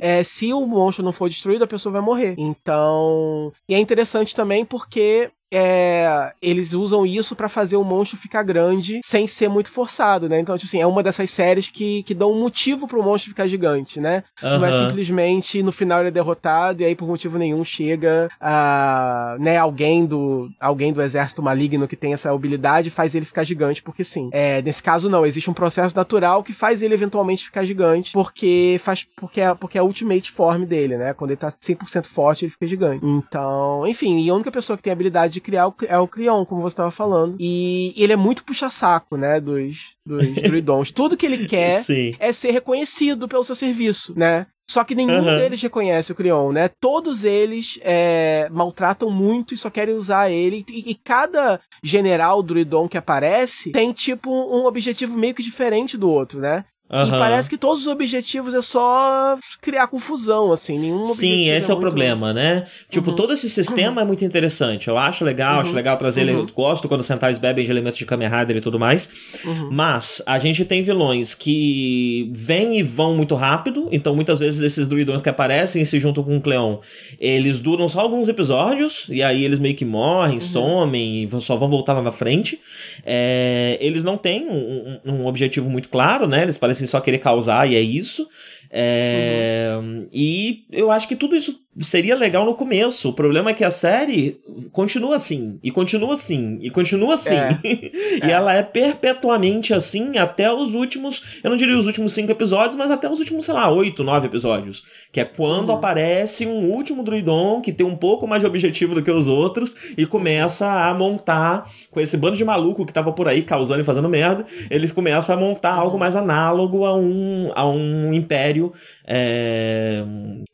é, se o monstro não for destruído, a pessoa vai morrer. Então, e é interessante também porque é, eles usam isso para fazer o monstro ficar grande sem ser muito forçado, né? Então, tipo assim, é uma dessas séries que, que dão um motivo pro monstro ficar gigante, né? Uhum. Não é simplesmente no final ele é derrotado e aí por motivo nenhum chega a, né, alguém do alguém do exército maligno que tem essa habilidade faz ele ficar gigante, porque sim. É, nesse caso não, existe um processo natural que faz ele eventualmente ficar gigante, porque faz porque é, porque é a ultimate form dele, né? Quando ele tá 100% forte, ele fica gigante. Então, enfim, e a única pessoa que tem a habilidade de criar é o Crion, como você estava falando. E ele é muito puxa-saco, né, dos, dos [laughs] druidons. Tudo que ele quer Sim. é ser reconhecido pelo seu serviço, né? Só que nenhum uhum. deles reconhece o Crion, né? Todos eles é, maltratam muito e só querem usar ele. E, e, cada general druidon que aparece tem, tipo, um objetivo meio que diferente do outro, né? Uhum. E parece que todos os objetivos é só criar confusão, assim, nenhum Sim, esse é, é o problema, né? Tipo, uhum. todo esse sistema uhum. é muito interessante. Eu acho legal, acho uhum. legal trazer ele. Eu uhum. gosto quando os centais bebem de elementos de Kamen Rider e tudo mais. Uhum. Mas a gente tem vilões que vêm e vão muito rápido. Então, muitas vezes, esses druidões que aparecem e se juntam com o Cleon, eles duram só alguns episódios. E aí eles meio que morrem, somem e só vão voltar lá na frente. É, eles não têm um, um objetivo muito claro, né? Eles parecem só querer causar e é isso. É, uhum. E eu acho que tudo isso seria legal no começo. O problema é que a série continua assim, e continua assim, e continua assim. É. [laughs] e é. ela é perpetuamente assim até os últimos, eu não diria os últimos cinco episódios, mas até os últimos, sei lá, oito, nove episódios. Que é quando uhum. aparece um último druidon que tem um pouco mais de objetivo do que os outros e começa a montar com esse bando de maluco que tava por aí causando e fazendo merda. Eles começam a montar algo mais análogo a um, a um império. É,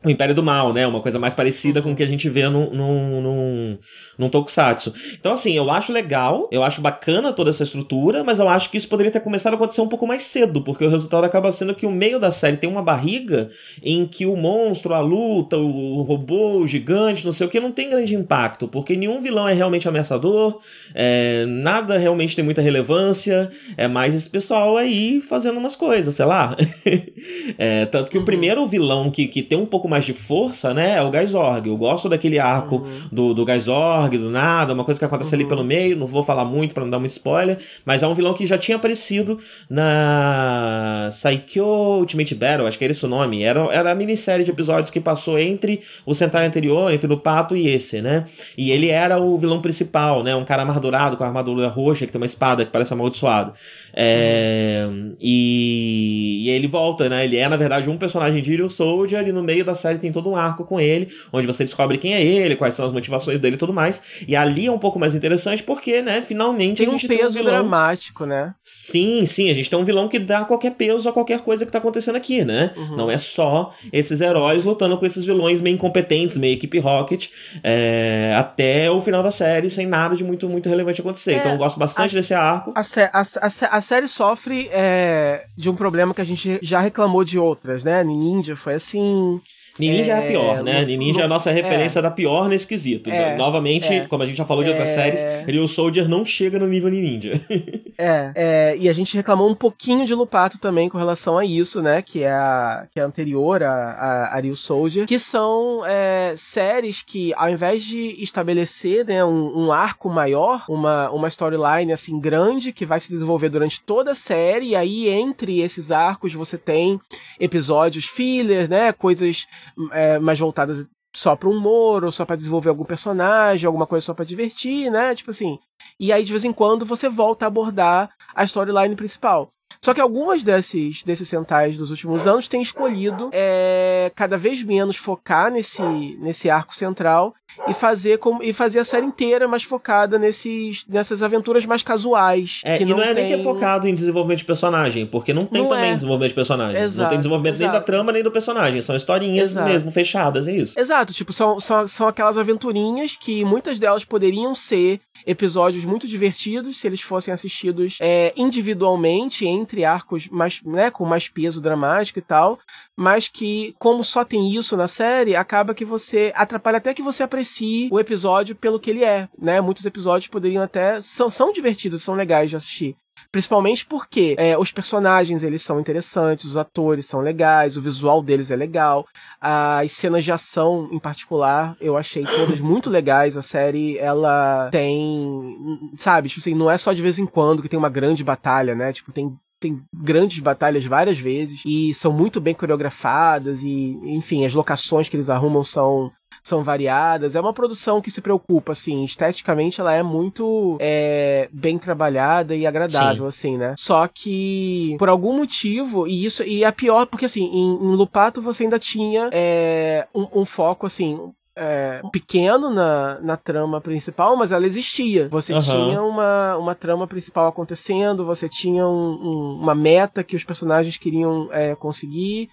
um império do mal, né? Uma coisa mais parecida com o que a gente vê num, num, num, num tokusatsu. Então, assim, eu acho legal, eu acho bacana toda essa estrutura, mas eu acho que isso poderia ter começado a acontecer um pouco mais cedo, porque o resultado acaba sendo que o meio da série tem uma barriga em que o monstro, a luta, o robô, o gigante, não sei o que, não tem grande impacto, porque nenhum vilão é realmente ameaçador, é, nada realmente tem muita relevância, é mais esse pessoal aí fazendo umas coisas, sei lá. [laughs] é, tanto que o uhum. primeiro vilão que, que tem um pouco mais de força, né, é o Gaisorg. Eu gosto daquele arco uhum. do, do Gaisorg, do nada, uma coisa que acontece uhum. ali pelo meio, não vou falar muito para não dar muito spoiler, mas é um vilão que já tinha aparecido na Saikyo Ultimate Battle, acho que era esse o nome. Era, era a minissérie de episódios que passou entre o Sentai anterior, entre o Pato e esse, né? E ele era o vilão principal, né? Um cara amargurado com a armadura roxa, que tem uma espada que parece amaldiçoado. É, uhum. e, e ele volta, né? Ele é, na verdade, um personagem de Hero Soldier e no meio da série tem todo um arco com ele, onde você descobre quem é ele, quais são as motivações dele e tudo mais. E ali é um pouco mais interessante porque, né, finalmente tem a gente um peso tem um vilão... dramático, né? Sim, sim, a gente tem um vilão que dá qualquer peso a qualquer coisa que tá acontecendo aqui, né? Uhum. Não é só esses heróis lutando com esses vilões meio incompetentes, meio equipe Rocket, é, até o final da série, sem nada de muito, muito relevante acontecer. É, então eu gosto bastante a, desse arco. A, a, a, a série sofre é, de um problema que a gente já reclamou de outras, né? Ninja foi assim. Ninja é, é a pior, né? No, é a nossa referência é. da pior nesse quesito. É, Novamente, é. como a gente já falou de outras é. séries, ele o Soldier não chega no nível Ninja. [laughs] é, é, e a gente reclamou um pouquinho de Lupato também com relação a isso, né? Que é a, que é anterior a, a Ariel Soldier, que são é, séries que, ao invés de estabelecer né, um, um arco maior, uma, uma storyline assim grande que vai se desenvolver durante toda a série, e aí entre esses arcos você tem episódios filler, né? Coisas é, mais voltadas só para humor, ou só para desenvolver algum personagem, alguma coisa só para divertir, né? Tipo assim. E aí, de vez em quando, você volta a abordar a storyline principal. Só que algumas desses, desses Sentais dos últimos anos têm escolhido é, cada vez menos focar nesse, nesse arco central e fazer como e fazer a série inteira mais focada nesses nessas aventuras mais casuais. É, que e não, não é nem que é tem- focado em desenvolvimento de personagem, porque não tem Não também é. desenvolvimento de personagem. não Exato, tem desenvolvimento nem da exato. trama nem do personagem, são historinhas Exato. mesmo fechadas, é isso. Exato, tipo, são, são, são aquelas aventurinhas que muitas delas poderiam ser episódios muito divertidos se eles fossem assistidos é, individualmente, entre arcos mais, né, com mais peso dramático e tal, mas que, como só tem isso na série, acaba que você atrapalha até que você aprecie o episódio pelo que ele é, né? Muitos episódios poderiam até são, são divertidos, são legais de assistir. Principalmente porque é, os personagens eles são interessantes, os atores são legais, o visual deles é legal, as cenas de ação em particular eu achei todas muito legais. A série ela tem, sabe, tipo assim, não é só de vez em quando que tem uma grande batalha, né? Tipo tem tem grandes batalhas várias vezes e são muito bem coreografadas e enfim as locações que eles arrumam são são variadas. É uma produção que se preocupa, assim, esteticamente ela é muito é, bem trabalhada e agradável, assim, né? Só que, por algum motivo, e isso, e a pior, porque assim, em, em Lupato você ainda tinha é, um, um foco, assim, é, pequeno na, na trama principal, mas ela existia. Você Aham. tinha uma, uma trama principal acontecendo, você tinha um- um- uma meta que os personagens queriam é, conseguir.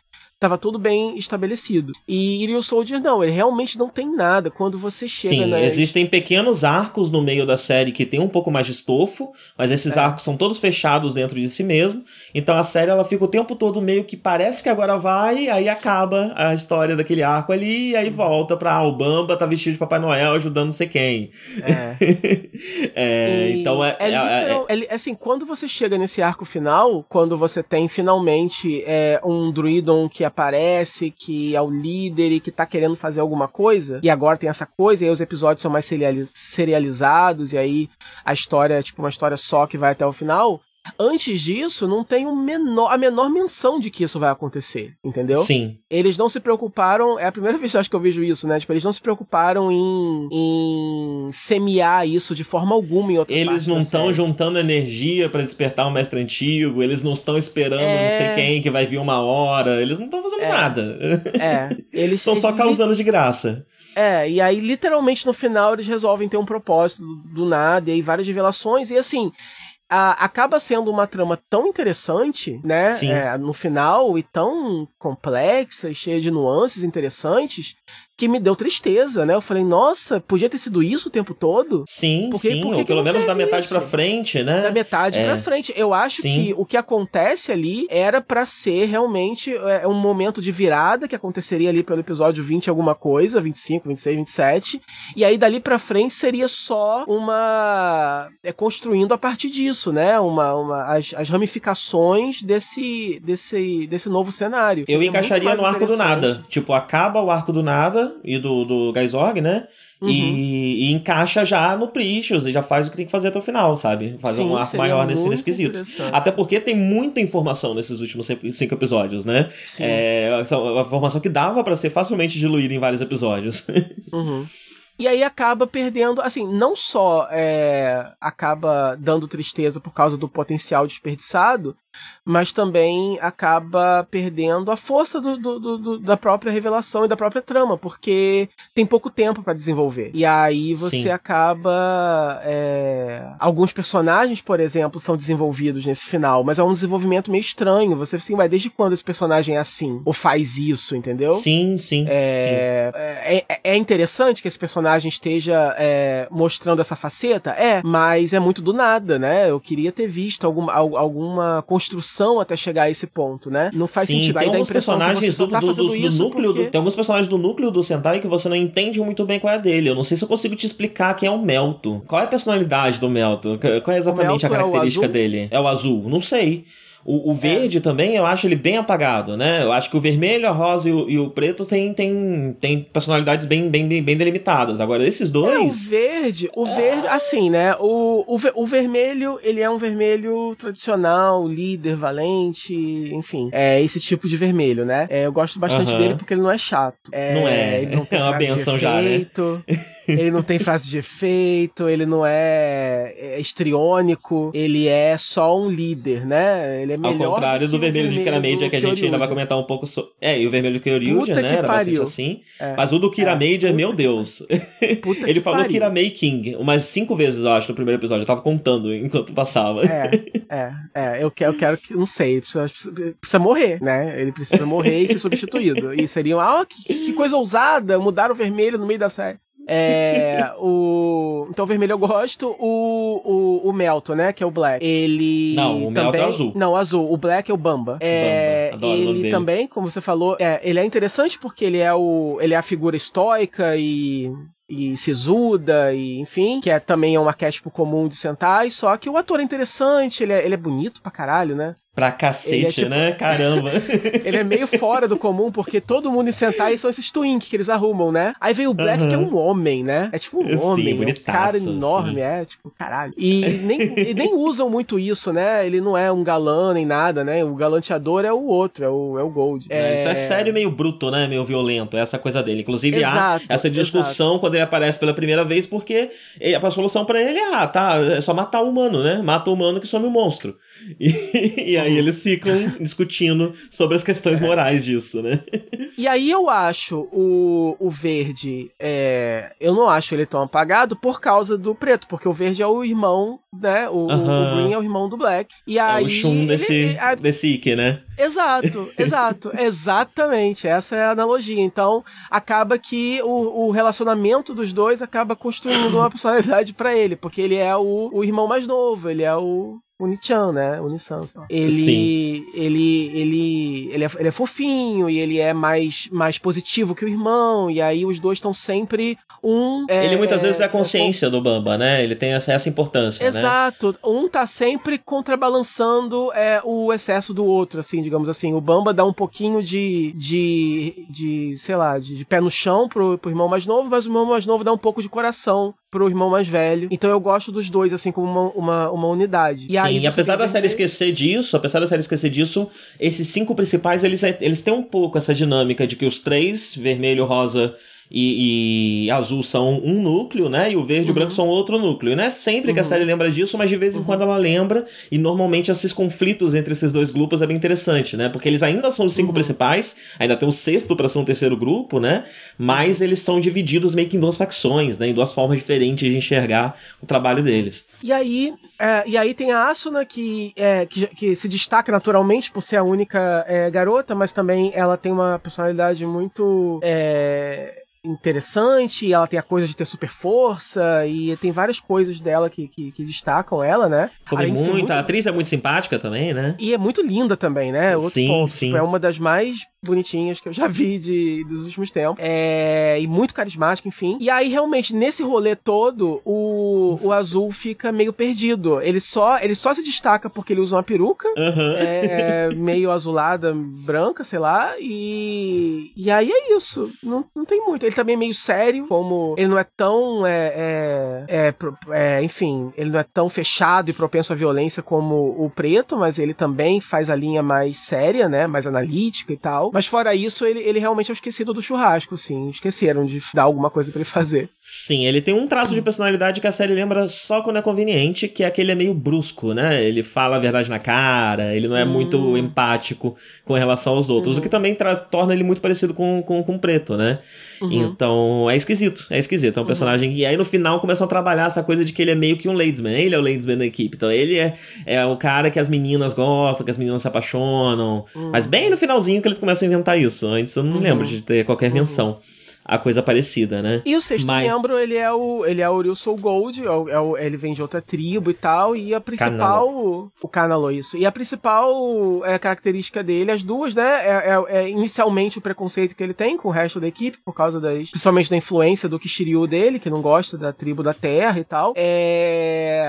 Tava tudo bem estabelecido. E Iril Soldier não, ele realmente não tem nada. Quando você chega Sim, existem pequenos arcos no meio da série que tem um pouco mais de estofo, mas esses É. arcos são todos fechados dentro de si mesmo. Então a série ela fica o tempo todo meio que parece que agora vai, aí acaba a história daquele arco ali, e aí volta pra ah, o Bamba tá vestido de Papai Noel ajudando não sei quem. É. [laughs] É, então é, é é- é- literal- é assim, quando você chega nesse arco final, quando você tem finalmente é, um druidon que aparece, que é o líder e que tá querendo fazer alguma coisa, e agora tem essa coisa, e aí os episódios são mais seriali- serializados, e aí a história é tipo uma história só que vai até o final. Antes disso, não tem menor, a menor menção de que isso vai acontecer, entendeu? Sim. Eles não se preocuparam, é a primeira vez acho que eu vejo isso, né? Tipo, eles não se preocuparam em, em semear isso de forma alguma em outra Eles não estão juntando energia pra despertar o mestre antigo, eles não estão esperando É. não sei quem que vai vir uma hora, eles não estão fazendo É. nada. É, eles [laughs] Estão só causando de graça. É, e aí literalmente no final eles resolvem ter um propósito do, do nada, e aí várias revelações, e assim. A- acaba sendo uma trama tão interessante, né? Sim. é, no final, e tão complexa e cheia de nuances interessantes, que me deu tristeza, né? Eu falei, nossa, podia ter sido isso o tempo todo? Sim, Por que- sim, por que ou pelo menos da metade isso? pra frente, né? da metade É. pra frente. Eu acho Sim. que o que acontece ali era pra ser realmente é, um momento de virada que aconteceria ali pelo episódio 20 alguma coisa, 25, 26, 27, e aí dali pra frente seria só uma é construindo a partir disso, né? Uma, uma as, as ramificações desse desse desse novo cenário. Eu Seria encaixaria no arco do nada. Tipo, acaba o arco do nada e do, do Gaizorg, né? Uhum. E, e encaixa já no Prichos e já faz o que tem que fazer até o final, sabe? Faz Sim, um arco maior nesse, interessante. Até porque tem muita informação nesses últimos cinco episódios, né? Sim. É uma informação que dava pra ser facilmente diluída em vários episódios. [laughs] Uhum. E aí acaba perdendo, assim, não só é, acaba dando tristeza por causa do potencial desperdiçado, mas também acaba perdendo a força do, do- do- da própria revelação e da própria trama, porque tem pouco tempo pra desenvolver. E aí você Sim. acaba. é, Alguns personagens, por exemplo, são desenvolvidos nesse final, mas é um desenvolvimento meio estranho. Você assim, vai desde quando esse personagem é assim? Ou faz isso, entendeu? sim, sim, sim. É, é, é interessante que esse personagem esteja é, mostrando essa faceta? É, mas é muito do nada, né? Eu queria ter visto alguma, al- alguma construção até chegar a esse ponto, né? Não faz Sim, sentido. tem a alguns personagens do, tá do- do- do núcleo porque... do, tem alguns personagens do núcleo do Sentai que você não entende muito bem qual é dele. Eu não sei se eu consigo te explicar quem é o Melto. Qual é a personalidade do Melto? Qual é exatamente a é característica azul? dele? É o azul? Não sei. O, o verde também, eu acho ele bem apagado, né? Eu acho que o vermelho, a rosa e o, e o preto tem, tem, tem personalidades bem, bem, bem, delimitadas. Agora, esses É, o dois. verde, o verde, assim, né? O, o, o vermelho, ele é um vermelho tradicional, líder, valente, enfim. É esse tipo de vermelho, né? É, eu gosto bastante Aham. dele porque ele não é chato. Não é. Ele não tem É uma benção já, né? efeito, [laughs] Ele não tem frase de efeito, ele não é, é histriônico, ele é só um líder, né? Ele é melhor Ao contrário do, vermelho, de Kiramedia, que a gente ainda vai comentar um pouco sobre. É, e o vermelho do Kyoryuja, né? Era pariu. bastante assim. É. Mas o do Kiramedia, é, meu Deus. [laughs] Ele falou. [laughs] Kiramei King umas cinco vezes, eu acho, no primeiro episódio. Eu tava contando enquanto passava. É, é, é. Eu quero, eu quero que. Não sei, precisa, precisa morrer, né? Ele precisa morrer e ser substituído. E seria, ah, que, que coisa ousada, mudar o vermelho no meio da série. É, o, então, o vermelho eu gosto. O, o, o Melton, né? Que é o Black. Ele. Não, o Melton é azul. Não, azul. O Black é o Bamba. É, Bamba. ele também, como você falou, é, ele é interessante porque ele é o. Ele é a figura estoica e e sisuda, e enfim, que é também é um arquétipo comum de Sentai, só que o ator é interessante, ele é, ele é bonito pra caralho, né? Pra cacete, é tipo... né? Caramba. [laughs] ele é meio fora do comum, porque todo mundo em Sentai são esses twink que eles arrumam, né? Aí vem o Black, uhum. que é um homem, né? É tipo um Sim, homem, é um cara enorme, sim. é, tipo, caralho. E nem, e nem usam muito isso, né? Ele não é um galã nem nada, né? O galanteador é o outro, é o, é o Gold. É... Isso é sério meio bruto, né? Meio violento, essa coisa dele. Inclusive exato, há essa discussão exato. quando ele aparece pela primeira vez, porque a solução para ele é, ah, tá, é só matar o humano, né? Mata o humano que some o monstro. [laughs] E, e aí eles ficam [laughs] discutindo sobre as questões é. morais disso, né? E aí eu acho o, o verde, é, eu não acho ele tão apagado por causa do preto, porque o verde é o irmão, né? O, o Green é o irmão do Black. E aí, é o Shun desse, ele, a... desse Ike, né? Exato, [laughs] exato, exatamente. Essa é a analogia. Então, acaba que o, o relacionamento dos dois acaba construindo uma [coughs] personalidade para ele, porque ele é o, o irmão mais novo, ele é o, o Nichan, né? O Nissan. Ele, Sim. ele, ele, ele é, ele é fofinho e ele é mais, mais positivo que o irmão. E aí os dois estão sempre um. É, ele muitas vezes é a consciência é, do Bamba, né? Ele tem essa, essa importância. Né? Exato. Né? Um tá sempre contrabalançando é, o excesso do outro, assim, digamos assim. O Bamba dá um pouquinho de, de, de sei lá, de, de pé no chão pro, pro irmão mais novo, mas o irmão mais novo dá um pouco de coração pro irmão mais velho. Então eu gosto dos dois, assim, como uma, uma, uma unidade. E Sim, e apesar da série esquecer disso, apesar da série esquecer disso, esses cinco principais, eles, eles têm um pouco essa dinâmica de que os três, vermelho, rosa e, e, azul são um núcleo, né? E o verde uhum. e o branco uhum. são outro núcleo. E não é sempre uhum. que a uhum. série lembra disso, mas de vez em uhum. quando ela lembra. E normalmente esses conflitos entre esses dois grupos é bem interessante, né? Porque eles ainda são os cinco uhum. principais, ainda tem um sexto para ser um terceiro grupo, né? Mas eles são divididos meio que em duas facções, né? Em duas formas diferentes de enxergar o trabalho deles. E aí, é, e aí tem a Asuna que, é, que, que, se destaca naturalmente por ser a única é, garota, mas também ela tem uma personalidade muito. Interessante, ela tem a coisa de ter super força, e tem várias coisas dela que, que, que destacam ela, né? Come muito, muito, a atriz é muito simpática também, né? E é muito linda também, né? Outro sim, ponto. sim. Tipo, é uma das mais bonitinhas que eu já [laughs] vi de, dos últimos tempos. É, e muito carismática, enfim. E aí, realmente, nesse rolê todo, o, o azul fica meio perdido. Ele só, ele só se destaca porque ele usa uma peruca, uhum. é, [laughs] meio azulada, branca, sei lá, e, e aí é isso. Não, não tem muito. Ele também é meio sério, como ele não é tão. É, é, é, é, enfim, ele não é tão fechado e propenso à violência como o preto, mas ele também faz a linha mais séria, né? Mais analítica e tal. Mas fora isso, ele, ele realmente é o esquecido do churrasco, assim. Esqueceram de dar alguma coisa para ele fazer. Sim, ele tem um traço de personalidade que a série lembra só quando é conveniente, que é aquele é meio brusco, né? Ele fala a verdade na cara, ele não é hum. muito empático com relação aos outros, uhum. o que também torna ele muito parecido com, com, com o preto, né? Uhum. Então, é esquisito, é esquisito. É um uhum. personagem. E aí no final começam a trabalhar essa coisa de que ele é meio que um ladesman. Ele é o ladesman da equipe. Então ele é, é o cara que as meninas gostam, que as meninas se apaixonam. Uhum. Mas bem no finalzinho que eles começam a inventar isso. Antes eu não uhum. lembro de ter qualquer uhum. menção a coisa parecida, né? E o sexto Mas... membro, ele é o ele é o Ryusou Gold, é o, é o, ele vem de outra tribo e tal, e a principal... Canalo. O Canalo, isso. E a principal é, característica dele, as duas, né, é, é, é, inicialmente o preconceito que ele tem com o resto da equipe, por causa das... principalmente da influência do Kishiryu dele, que não gosta da tribo da terra e tal. É...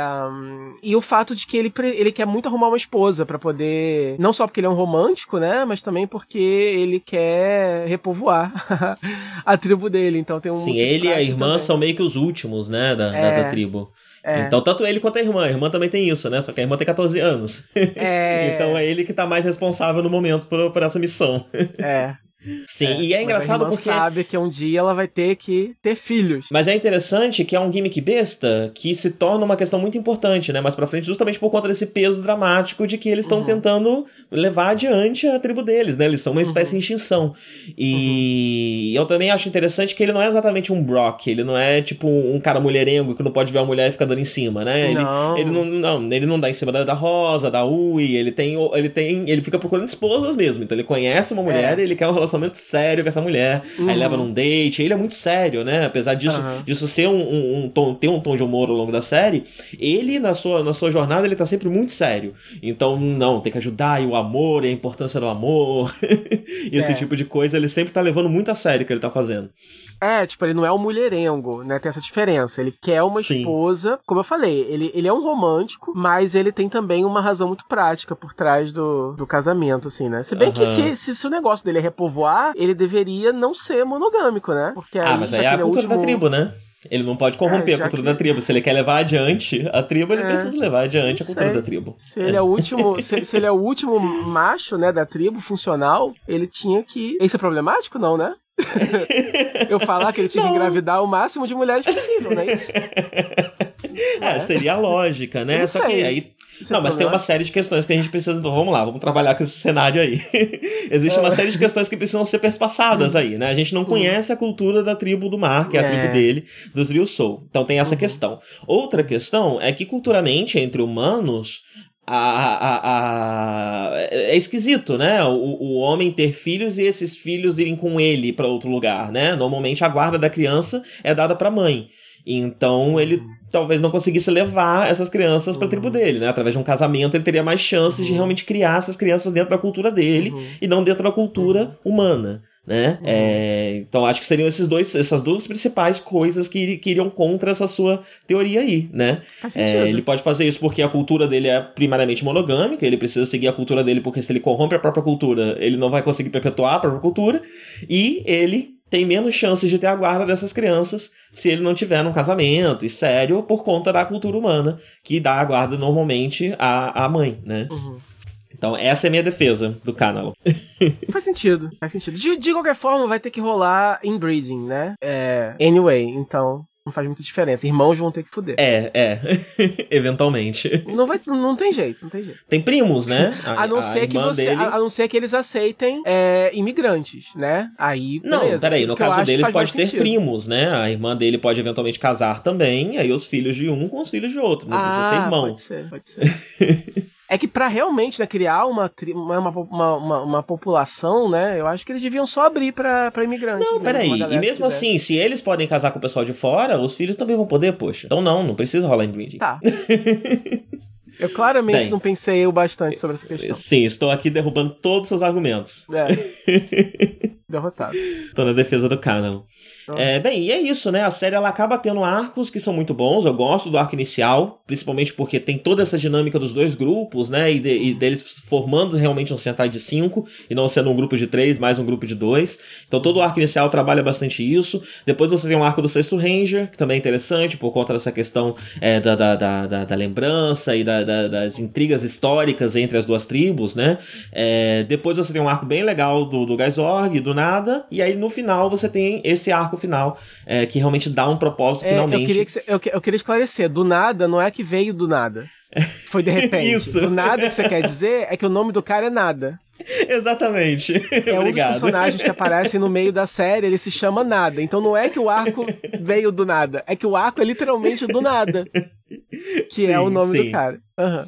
E o fato de que ele, ele quer muito arrumar uma esposa para poder... Não só porque ele é um romântico, né, mas também porque ele quer repovoar [laughs] a tribo dele, então tem um. Sim, ele e a irmã também. são meio que os últimos, né, da, é. da, da tribo. É. Então, tanto ele quanto a irmã. A irmã também tem isso, né? Só que a irmã tem 14 anos. É. [laughs] então é ele que tá mais responsável no momento por, por essa missão. É. [laughs] Sim, é, e é engraçado a porque. sabe que um dia ela vai ter que ter filhos. Mas é interessante que é um gimmick besta que se torna uma questão muito importante, né? Mais pra frente, justamente por conta desse peso dramático de que eles estão uhum. tentando levar adiante a tribo deles, né? Eles são uma uhum. espécie uhum. em extinção. E uhum. eu também acho interessante que ele não é exatamente um Brock, ele não é tipo um cara mulherengo que não pode ver a mulher e fica dando em cima, né? Ele não, ele não, não ele não dá em cima da, da Rosa, da Ui, ele tem, ele tem, ele fica procurando esposas mesmo. Então ele conhece uma mulher é. e ele quer um relacionamento sério com essa mulher. Uhum. Aí leva num date, ele é muito sério, né? Apesar disso, uhum. disso ser um, um, um, tom, ter um tom de humor ao longo da série, ele na sua, na sua jornada ele tá sempre muito sério. Então, não, tem que ajudar e o amor e a importância do amor. [laughs] e esse é. tipo de coisa ele sempre tá levando muito a sério o que ele tá fazendo. É, tipo, ele não é um mulherengo, né? Tem essa diferença. Ele quer uma Sim. esposa. Como eu falei, ele, ele é um romântico, mas ele tem também uma razão muito prática por trás do, do casamento, assim, né? Se bem uhum. que se, se, se, o negócio dele é repovoar, ele deveria não ser monogâmico, né? Porque ah, mas aí é a cultura último... da tribo, né? Ele não pode corromper é, a cultura que... da tribo. Se ele quer levar adiante a tribo, ele é, precisa levar adiante a cultura da tribo. Se ele é, o [laughs] último, se, se, ele é o último macho, né, da tribo funcional, ele tinha que. Isso é problemático, não, né? [laughs] eu falar que ele tinha não. que engravidar o máximo de mulheres possível, não é isso? [laughs] É, seria a lógica, né? Só sei. que aí isso não, é mas tem uma série de questões que a gente precisa. Então, vamos lá, vamos trabalhar com esse cenário aí. [laughs] Existe é. uma série de questões que precisam ser perspassadas hum. aí, né? A gente não hum. conhece a cultura da tribo do mar, que é, é. a tribo dele, dos Rio Soul. Então tem essa uhum. questão. Outra questão é que culturalmente, entre humanos, a, a, a, é esquisito, né? O, o homem ter filhos e esses filhos irem com ele para outro lugar, né? Normalmente a guarda da criança é dada para a mãe. Então ele talvez não conseguisse levar essas crianças para a tribo dele, né? Através de um casamento ele teria mais chances de realmente criar essas crianças dentro da cultura dele uhum. e não dentro da cultura humana né? Uhum. É, então acho que seriam esses dois, essas duas principais coisas que, que iriam contra essa sua teoria aí, né? É, ele pode fazer isso porque a cultura dele é primariamente monogâmica, ele precisa seguir a cultura dele porque se ele corrompe a própria cultura, ele não vai conseguir perpetuar a própria cultura, e ele tem menos chances de ter a guarda dessas crianças se ele não tiver num casamento e sério por conta da cultura humana que dá a guarda normalmente à, à mãe, né? Uhum. Então, essa é a minha defesa do canal. [laughs] faz sentido, faz sentido. De, de, qualquer forma, vai ter que rolar inbreeding, né? É, anyway, então não faz muita diferença. Irmãos vão ter que fuder. É, é. [laughs] Eventualmente. Não, vai, não tem jeito, não tem jeito. Tem primos, né? A, a não ser que você. Dele... A, a, não ser que eles aceitem é, imigrantes, né? Aí. Não, beleza. peraí, no caso deles pode ter sentido. primos, né? A irmã dele pode eventualmente casar também, aí os filhos de um com os filhos de outro. Não ah, precisa ser irmão. Pode ser, pode ser. [laughs] É que para realmente né, criar uma, uma, uma, uma, população, né? Eu acho que eles deviam só abrir para imigrantes. Não, peraí. E mesmo assim, se eles podem casar com o pessoal de fora, os filhos também vão poder, poxa. Então não, não precisa rolar inbreeding. Tá. Eu claramente Bem, não pensei o bastante sobre essa questão. Sim, estou aqui derrubando todos os seus argumentos. É. [laughs] Derrotado. Estou na defesa do Canon. É, bem, e é isso, né? A série ela acaba tendo arcos que são muito bons. Eu gosto do arco inicial, principalmente porque tem toda essa dinâmica dos dois grupos, né? E, de, e deles formando realmente um Sentai de cinco e não sendo um grupo de três, mais um grupo de dois. Então todo o arco inicial trabalha bastante isso. Depois você tem um arco do Sexto Ranger, que também é interessante por conta dessa questão é, da, da, da, da, lembrança e da, da, das intrigas históricas entre as duas tribos, né? É, depois você tem um arco bem legal do, do Gaisorg, do nada. E aí no final você tem esse arco final, é, que realmente dá um propósito é, finalmente. Eu queria, que, eu, eu queria esclarecer, do nada não é que veio do nada. [laughs] Foi de repente. Isso. Do nada que você quer dizer é que o nome do cara é nada. Exatamente. [laughs] É um dos personagens que aparecem no meio da série, ele se chama Nada. Então não é que o arco [laughs] veio do nada, é que o arco é literalmente do nada. [laughs] Que sim, é o nome sim. do cara. Uhum.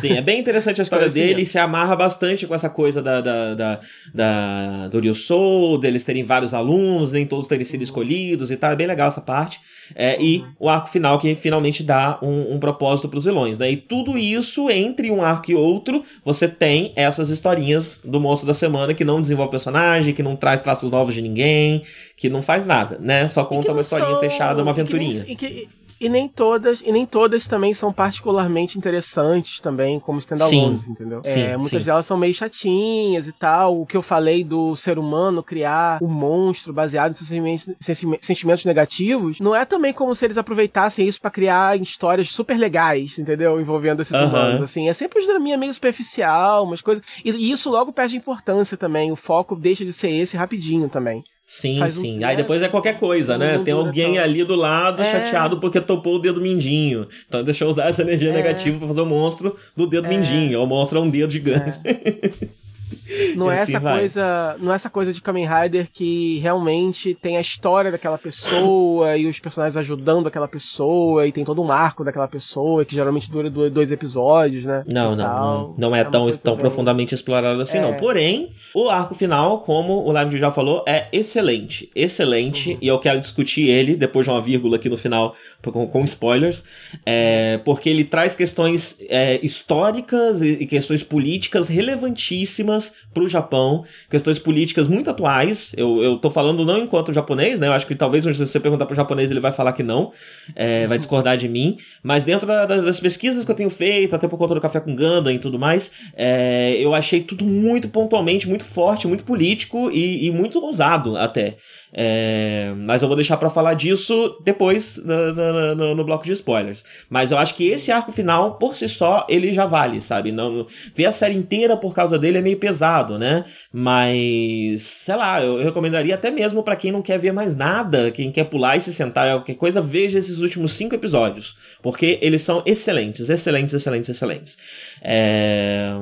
Sim, é bem interessante a história dele, se amarra bastante com essa coisa da, da, da, da do Ryu Soul, deles terem vários alunos, nem todos terem sido escolhidos e tal, é bem legal essa parte. É, uhum. E o arco final que finalmente dá um, um propósito para os vilões, né? E tudo isso, entre um arco e outro, você tem essas historinhas do monstro da semana que não desenvolve personagem, que não traz traços novos de ninguém, que não faz nada, né? Só conta uma historinha são... fechada, uma aventurinha. E que, nem, e que e nem todas, e nem todas também são particularmente interessantes também, como standalones, entendeu? Sim, é, muitas sim. delas são meio chatinhas e tal. O que eu falei do ser humano criar o monstro baseado em sentimentos, sentimentos negativos, não é também como se eles aproveitassem isso pra criar histórias super legais, entendeu? Envolvendo esses humanos, assim. É sempre um draminha meio superficial, umas coisas. E, e isso logo perde importância também. O foco deixa de ser esse rapidinho também. Sim, Faz um- sim. né? Aí depois é qualquer coisa, né? Tem dura alguém ali do lado É. chateado porque topou o dedo mindinho. Então deixa eu usar essa energia É. negativa pra fazer o monstro do dedo mindinho. Ou o monstro é um dedo gigante. [laughs] [laughs] Não é assim essa vai. coisa, não é essa coisa de Kamen Rider que realmente tem a história daquela pessoa e os personagens ajudando aquela pessoa e tem todo um arco daquela pessoa que geralmente dura do- dois episódios, né? Não, não, não, não é, uma tão, tão profundamente explorado assim, É. não. Porém, o arco final, como o Live já falou, é excelente. Excelente. Uhum. E eu quero discutir ele, depois de uma vírgula aqui no final, com, com spoilers. é, porque ele traz questões é, históricas e, e questões políticas relevantíssimas pro Japão. Questões políticas muito atuais. Eu, eu tô falando não enquanto japonês, né? Eu acho que talvez se você perguntar pro japonês, ele vai falar que não. é, vai discordar de mim. Mas dentro da- da- das pesquisas que eu tenho feito, até por conta do Café com Ganda e tudo mais, é, eu achei tudo muito pontualmente, muito forte, muito político e, e muito ousado até. É, mas eu vou deixar pra falar disso depois no, no- no- no bloco de spoilers. Mas eu acho que esse arco final, por si só, ele já vale, sabe? Não, ver a série inteira por causa dele é meio pesado, né? Mas, sei lá, eu, recomendaria até mesmo pra quem não quer ver mais nada, quem quer pular e se sentar, qualquer coisa, veja esses últimos cinco episódios. Porque eles são excelentes, excelentes, excelentes, excelentes. É,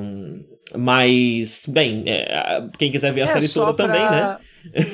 Mas, bem, é, quem quiser ver a É, série toda também, pra- né?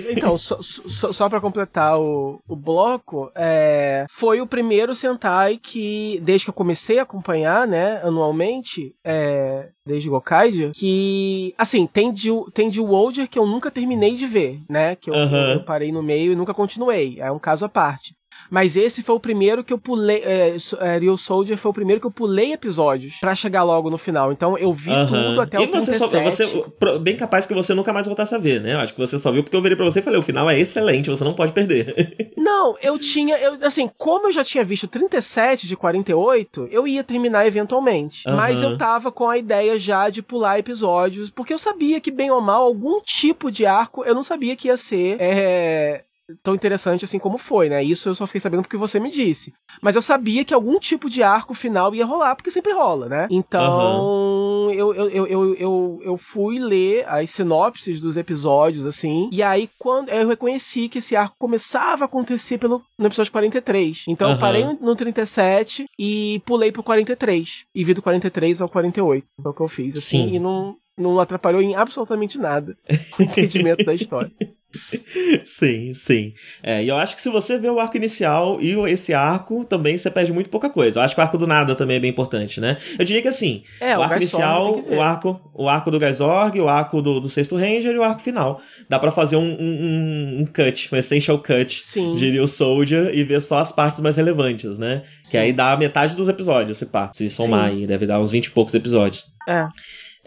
Então, só, só, só pra completar o, o bloco, é, foi o primeiro Sentai que, desde que eu comecei a acompanhar, né, anualmente, é, desde Gokaiger, que, assim, tem de, tem de Wolder que eu nunca terminei de ver, né, que eu, Aham. eu parei no meio e nunca continuei, é um caso à parte. Mas esse foi o primeiro que eu pulei. É, é, Real Soldier foi o primeiro que eu pulei episódios pra chegar logo no final. Então eu vi tudo até e o você só, 37. você, pro- bem capaz que você nunca mais voltasse a ver, né? Eu acho que você só viu porque eu virei pra você e falei, o final é excelente, você não pode perder. [laughs] Não, eu tinha, eu, assim, como eu já tinha visto 37 de 48, eu ia terminar eventualmente. Mas eu tava com a ideia já de pular episódios, porque eu sabia que, bem ou mal, algum tipo de arco, eu não sabia que ia ser é, tão interessante assim como foi, né? Isso eu só fiquei sabendo porque você me disse. Mas eu sabia que algum tipo de arco final ia rolar, porque sempre rola, né? Então, eu, eu, eu, eu, eu, fui ler as sinopses dos episódios, assim, e aí quando eu reconheci que esse arco começava a acontecer pelo, no episódio 43. Então eu parei no 37 e pulei pro 43. E vi do 43 ao 48. Foi o que eu fiz, assim, Sim. e não, não atrapalhou em absolutamente nada [laughs] o entendimento da história. Sim, sim. É, e eu acho que se você vê o arco inicial e esse arco, também você perde muito pouca coisa. Eu acho que o arco do nada também é bem importante, né? Eu diria que assim, É, o o arco inicial, que o arco, o arco do Gaisorg, o arco do, do Sexto Ranger e o arco final. Dá pra fazer um, um, um- cut, um essential cut, Sim. diria o Soldier, e ver só as partes mais relevantes, né? Que Sim. aí dá metade dos episódios, se pá. Se somar Sim. aí, deve dar uns 20 e poucos episódios. É.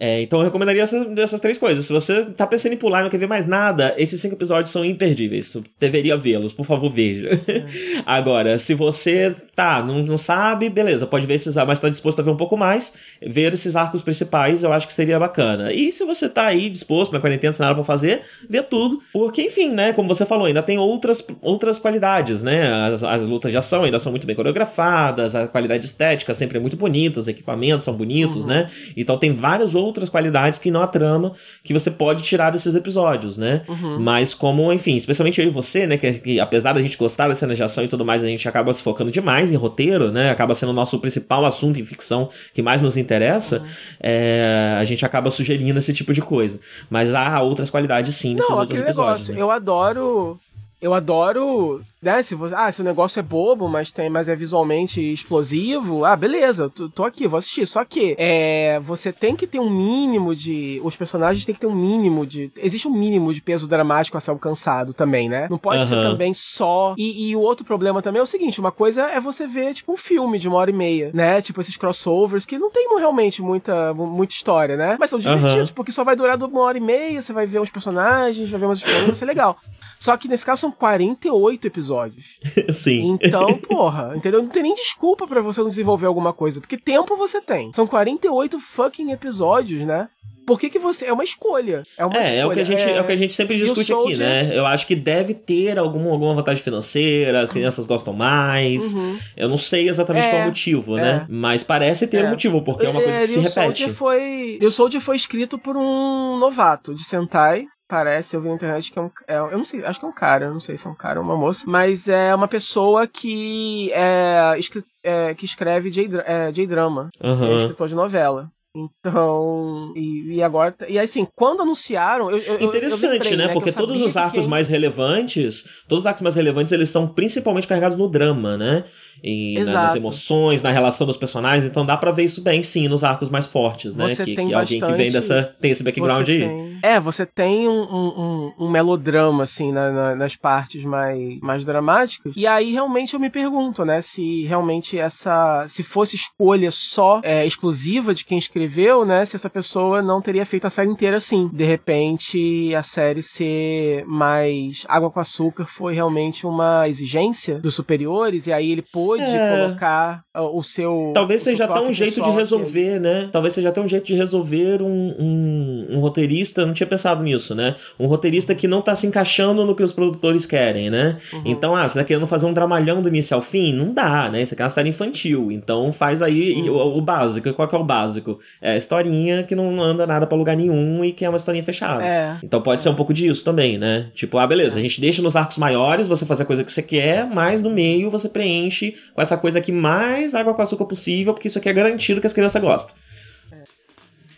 É, então eu recomendaria essas, essas três coisas. Se você tá pensando em pular e não quer ver mais nada, esses cinco episódios são imperdíveis. Você deveria vê-los, por favor, veja. [laughs] Agora, se você tá, não, não sabe, beleza, pode ver esses, mas tá disposto a ver um pouco mais, ver esses arcos principais, eu acho que seria bacana. E se você tá aí disposto na quarentena, sem nada pra fazer, vê tudo. Porque, enfim, né, como você falou, ainda tem outras, outras qualidades, né? As, as lutas de ação ainda são muito bem coreografadas, a qualidade estética sempre é muito bonita, os equipamentos são bonitos, né? Então tem várias outras qualidades que não a trama que você pode tirar desses episódios, né? Mas como, enfim, especialmente eu e você, né? Que, que apesar da gente gostar da cena de ação e tudo mais, a gente acaba se focando demais em roteiro, né? Acaba sendo o nosso principal assunto em ficção que mais nos interessa. é, a gente acaba sugerindo esse tipo de coisa. Mas há outras qualidades sim nesses Não, outros episódios. negócio. né? Eu adoro. Eu adoro. Né, se, você, ah, se o negócio é bobo, mas, tem, mas é visualmente explosivo, ah, beleza, tô, tô aqui, vou assistir. Só que é, você tem que ter um mínimo de. Os personagens têm que ter um mínimo de. Existe um mínimo de peso dramático a ser alcançado também, né? Não pode ser Aham. também só. E, e o outro problema também é o seguinte: uma coisa é você ver, tipo, um filme de uma hora e meia, né? Tipo, esses crossovers que não tem realmente muita, muita história, né? Mas são divertidos, Aham. porque só vai durar uma hora e meia, você vai ver uns personagens, vai ver umas histórias, vai ser legal. Só que nesse caso são são 48 episódios. [laughs] Sim. Então, porra, entendeu? Não tem nem desculpa para você não desenvolver alguma coisa, porque tempo você tem. São 48 fucking episódios, né? Por que, que você. É uma escolha. É, uma é, escolha. é o que a gente, é... é o que a gente sempre discute aqui, né? Eu acho que deve ter algum, alguma vantagem financeira, as crianças gostam mais. Uhum. Eu não sei exatamente é, qual o motivo, né? é. Mas parece ter um é. motivo, porque é uma coisa que se repete. Soldier foi. o Soldier foi escrito por um novato de Sentai, parece, eu vi na internet que é um. É, eu não sei, acho que é um cara, eu não sei se é um cara ou uma moça, mas é uma pessoa que é, é que escreve J-drama, uhum. é escritor de novela. Então, e, e, agora. E assim, quando anunciaram. Eu, eu, Interessante, eu lembrei, né? né? Porque todos os arcos mais relevantes. Todos os arcos mais relevantes, eles são principalmente carregados no drama, né? E na, nas emoções, na relação dos personagens. Então dá pra ver isso bem, sim, nos arcos mais fortes, né? Você que, tem que bastante... alguém que vem dessa. tem esse background você aí. Tem... É, você tem um, um, um melodrama, assim, na, na, nas partes mais, mais dramáticas. E aí realmente eu me pergunto, né? Se realmente essa. Se fosse escolha só é, exclusiva de quem escreveu, né? Se essa pessoa não teria feito a série inteira assim. De repente, a série ser mais água com açúcar foi realmente uma exigência dos superiores, e aí ele pôde é. colocar ah, o seu. Talvez o seja até um jeito de resolver, né? Talvez seja até um jeito de resolver um, um, um, roteirista. Não tinha pensado nisso, né? Um roteirista que não tá se encaixando no que os produtores querem, né? Uhum. Então, ah, você tá querendo fazer um dramalhão do início ao fim? Não dá, né? Isso aqui é uma série infantil. Então faz aí uhum. o, o, básico. Qual que é o básico? É historinha que não anda nada para lugar nenhum e que é uma historinha fechada. É. Então pode é. ser um pouco disso também, né? Tipo, ah, beleza, a gente deixa nos arcos maiores, você faz a coisa que você quer, mas no meio você preenche com essa coisa aqui mais água com açúcar possível, porque isso aqui é garantido que as crianças gostam.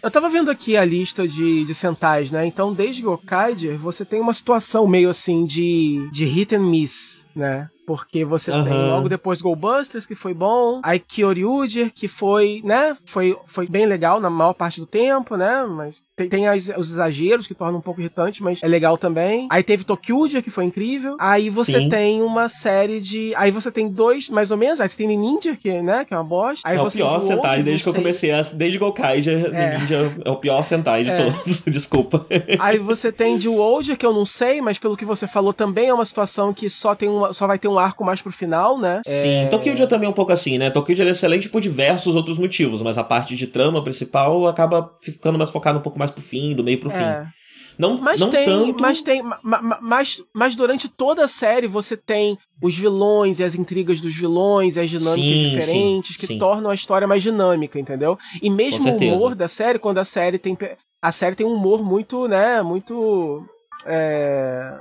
Eu tava vendo aqui a lista de, de Sentais, né? Então, desde Gokaiger, você tem uma situação meio assim de, de hit and miss, né? Porque você uhum. tem logo depois Goldbusters, que foi bom. Aí Kyoryuger, que foi, né? Foi, foi bem legal na maior parte do tempo, né? Mas tem, tem as, os exageros que tornam um pouco irritante, mas é legal também. Aí teve Tokyuger, que foi incrível. Aí você Sim. tem uma série de. Aí você tem dois, mais ou menos. Aí você tem Ninja, que, né? Que é uma bosta. Aí é o pior Sentai desde que eu comecei a. Desde Gokaiger, é. Ninja é o pior Sentai de é. todos. [laughs] Desculpa. Aí você tem de Wolder, que eu não sei, mas pelo que você falou também é uma situação que só, tem só vai ter um arco mais pro final, né? Sim, é... Tokyo também é um pouco assim, né? Tokyo é excelente por diversos outros motivos, mas a parte de trama principal acaba ficando mais focada um pouco mais pro fim, do meio pro é. fim. Não, mas não tem, tanto... mas tem, mas, mas durante toda a série você tem os vilões e as intrigas dos vilões, e as dinâmicas sim, diferentes sim, que sim. tornam a história mais dinâmica, entendeu? E mesmo o humor da série, quando a série tem a série tem um humor muito, né, muito é,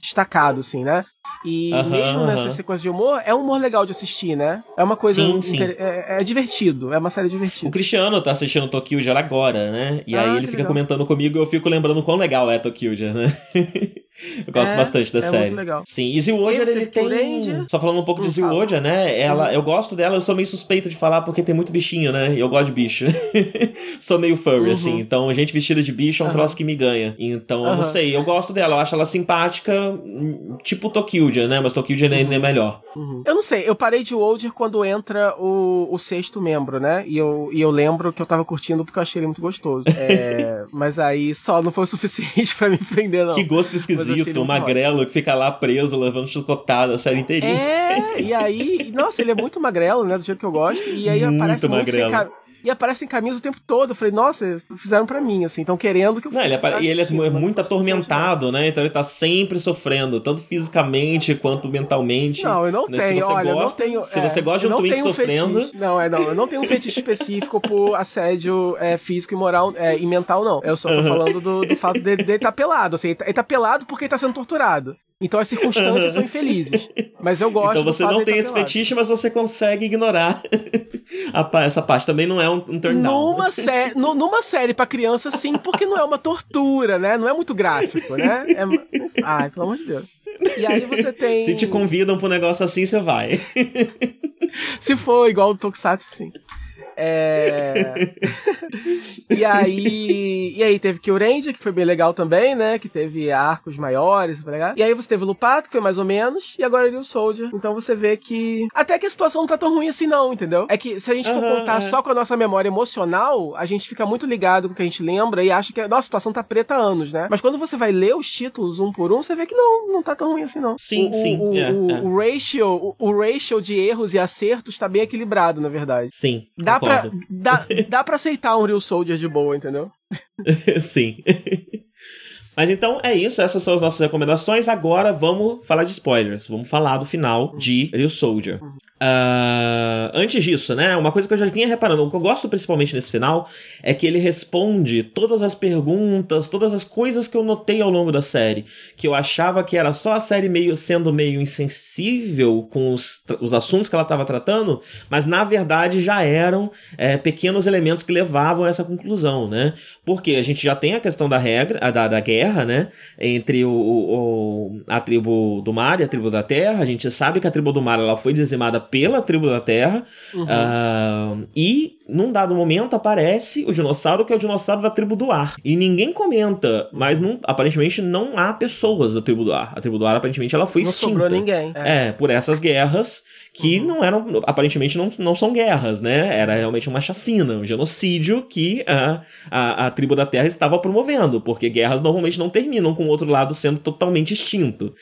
destacado, assim, né? E uhum, mesmo nessa sequência de humor, é um humor legal de assistir, né? É uma coisa. Sim, sim. É, é, divertido, é uma série divertida. O Cristiano tá assistindo Tokyo já agora, né? E ah, aí ele fica legal. comentando comigo e eu fico lembrando quão legal é Tokyo né? [laughs] Eu gosto é, bastante da é série. Muito legal. Sim, e Zilwoja ele tem. Ranger. Só falando um pouco de Zilwoja, né? Ela, uhum. eu gosto dela, eu sou meio suspeito de falar porque tem muito bichinho, né? E eu gosto de bicho. [laughs] sou meio furry, uhum. assim. Então, gente vestida de bicho é um uhum. troço que me ganha. Então, eu não sei, eu gosto dela, eu acho ela simpática, tipo Tokyo, né? Mas Tokyo ainda é uhum. melhor. Uhum. Eu não sei, eu parei de Wolder quando entra o, o sexto membro, né? E eu, e eu lembro que eu tava curtindo porque eu achei ele muito gostoso. É, [laughs] mas aí só não foi o suficiente [laughs] para me prender, não. Que gosto esquisito esquisito, magrelo, que fica lá preso, levando chicotada a série inteirinha. É, e aí, [laughs] nossa, ele é muito magrelo, né, do jeito que eu gosto, e aí muito aparece magrelo. Muito e aparece em caminhos o tempo todo. Eu falei, nossa, fizeram para mim, assim, estão querendo que eu Não, ele E ele é muito atormentado, né? Então ele tá sempre sofrendo, tanto fisicamente quanto mentalmente. Não, eu não né? tenho, olha, gosta, tenho. Se é, você gosta de um twink sofrendo. Fetiche. Não, é, não, eu não tenho um fetiche específico por [laughs] assédio é, físico e moral é, e mental, não. Eu só tô falando do, do fato dele estar tá pelado. Assim, ele tá, ele tá pelado porque ele tá sendo torturado. Então as circunstâncias são infelizes. Mas eu gosto Então você não tem esse fetiche, mas você consegue ignorar [laughs] a, essa parte. Também não é um, um turn down. Numa, sé numa série pra criança, sim, porque não é uma tortura, né? Não é muito gráfico, né? É... Ai, pelo amor de Deus. E aí você tem. Se te convidam pro negócio assim, você vai. Se for igual o Tokusatsu, sim. É... [laughs] e aí. E aí teve Kyurendia, que foi bem legal também, né? Que teve arcos maiores, foi legal. E aí você teve Lupato, que foi mais ou menos, e agora ele o Soldier. Então você vê que. Até que a situação não tá tão ruim assim, não, entendeu? É que se a gente for Aham, contar é. só com a nossa memória emocional, a gente fica muito ligado com o que a gente lembra e acha que a nossa situação tá preta há anos, né? Mas quando você vai ler os títulos um por um, você vê que não, não tá tão ruim assim, não. Sim, o, sim, O, é, o, é. o ratio, o, o ratio de erros e acertos tá bem equilibrado, na verdade. Sim. Dá pra, dá, dá pra aceitar um Real Soldier de boa, entendeu? [laughs] Sim. Mas então é isso, essas são as nossas recomendações. Agora vamos falar de spoilers. Vamos falar do final de Real Soldier. Ah, antes disso, né? Uma coisa que eu já vinha reparando, o que eu gosto principalmente nesse final é que ele responde todas as perguntas, todas as coisas que eu notei ao longo da série. Que eu achava que era só a série meio sendo meio insensível com os, os assuntos que ela estava tratando, mas na verdade já eram é, pequenos elementos que levavam a essa conclusão, né? Porque a gente já tem a questão da regra, da, da guerra, né? Entre o, o- a tribo do mar e a tribo da terra. A gente sabe que a tribo do mar ela foi dizimada pela tribo da terra. Uhum. Ah, e num dado momento aparece o dinossauro que é o dinossauro da tribo do ar. E ninguém comenta, mas não- aparentemente não há pessoas da tribo do ar. A tribo do ar aparentemente ela foi não extinta. sobrou ninguém. É. É, por essas guerras que Uhum. não eram, aparentemente não, não são guerras, né? Era realmente uma chacina, um genocídio que a, a, a tribo da Terra estava promovendo, porque guerras normalmente não terminam com o outro lado sendo totalmente extinto.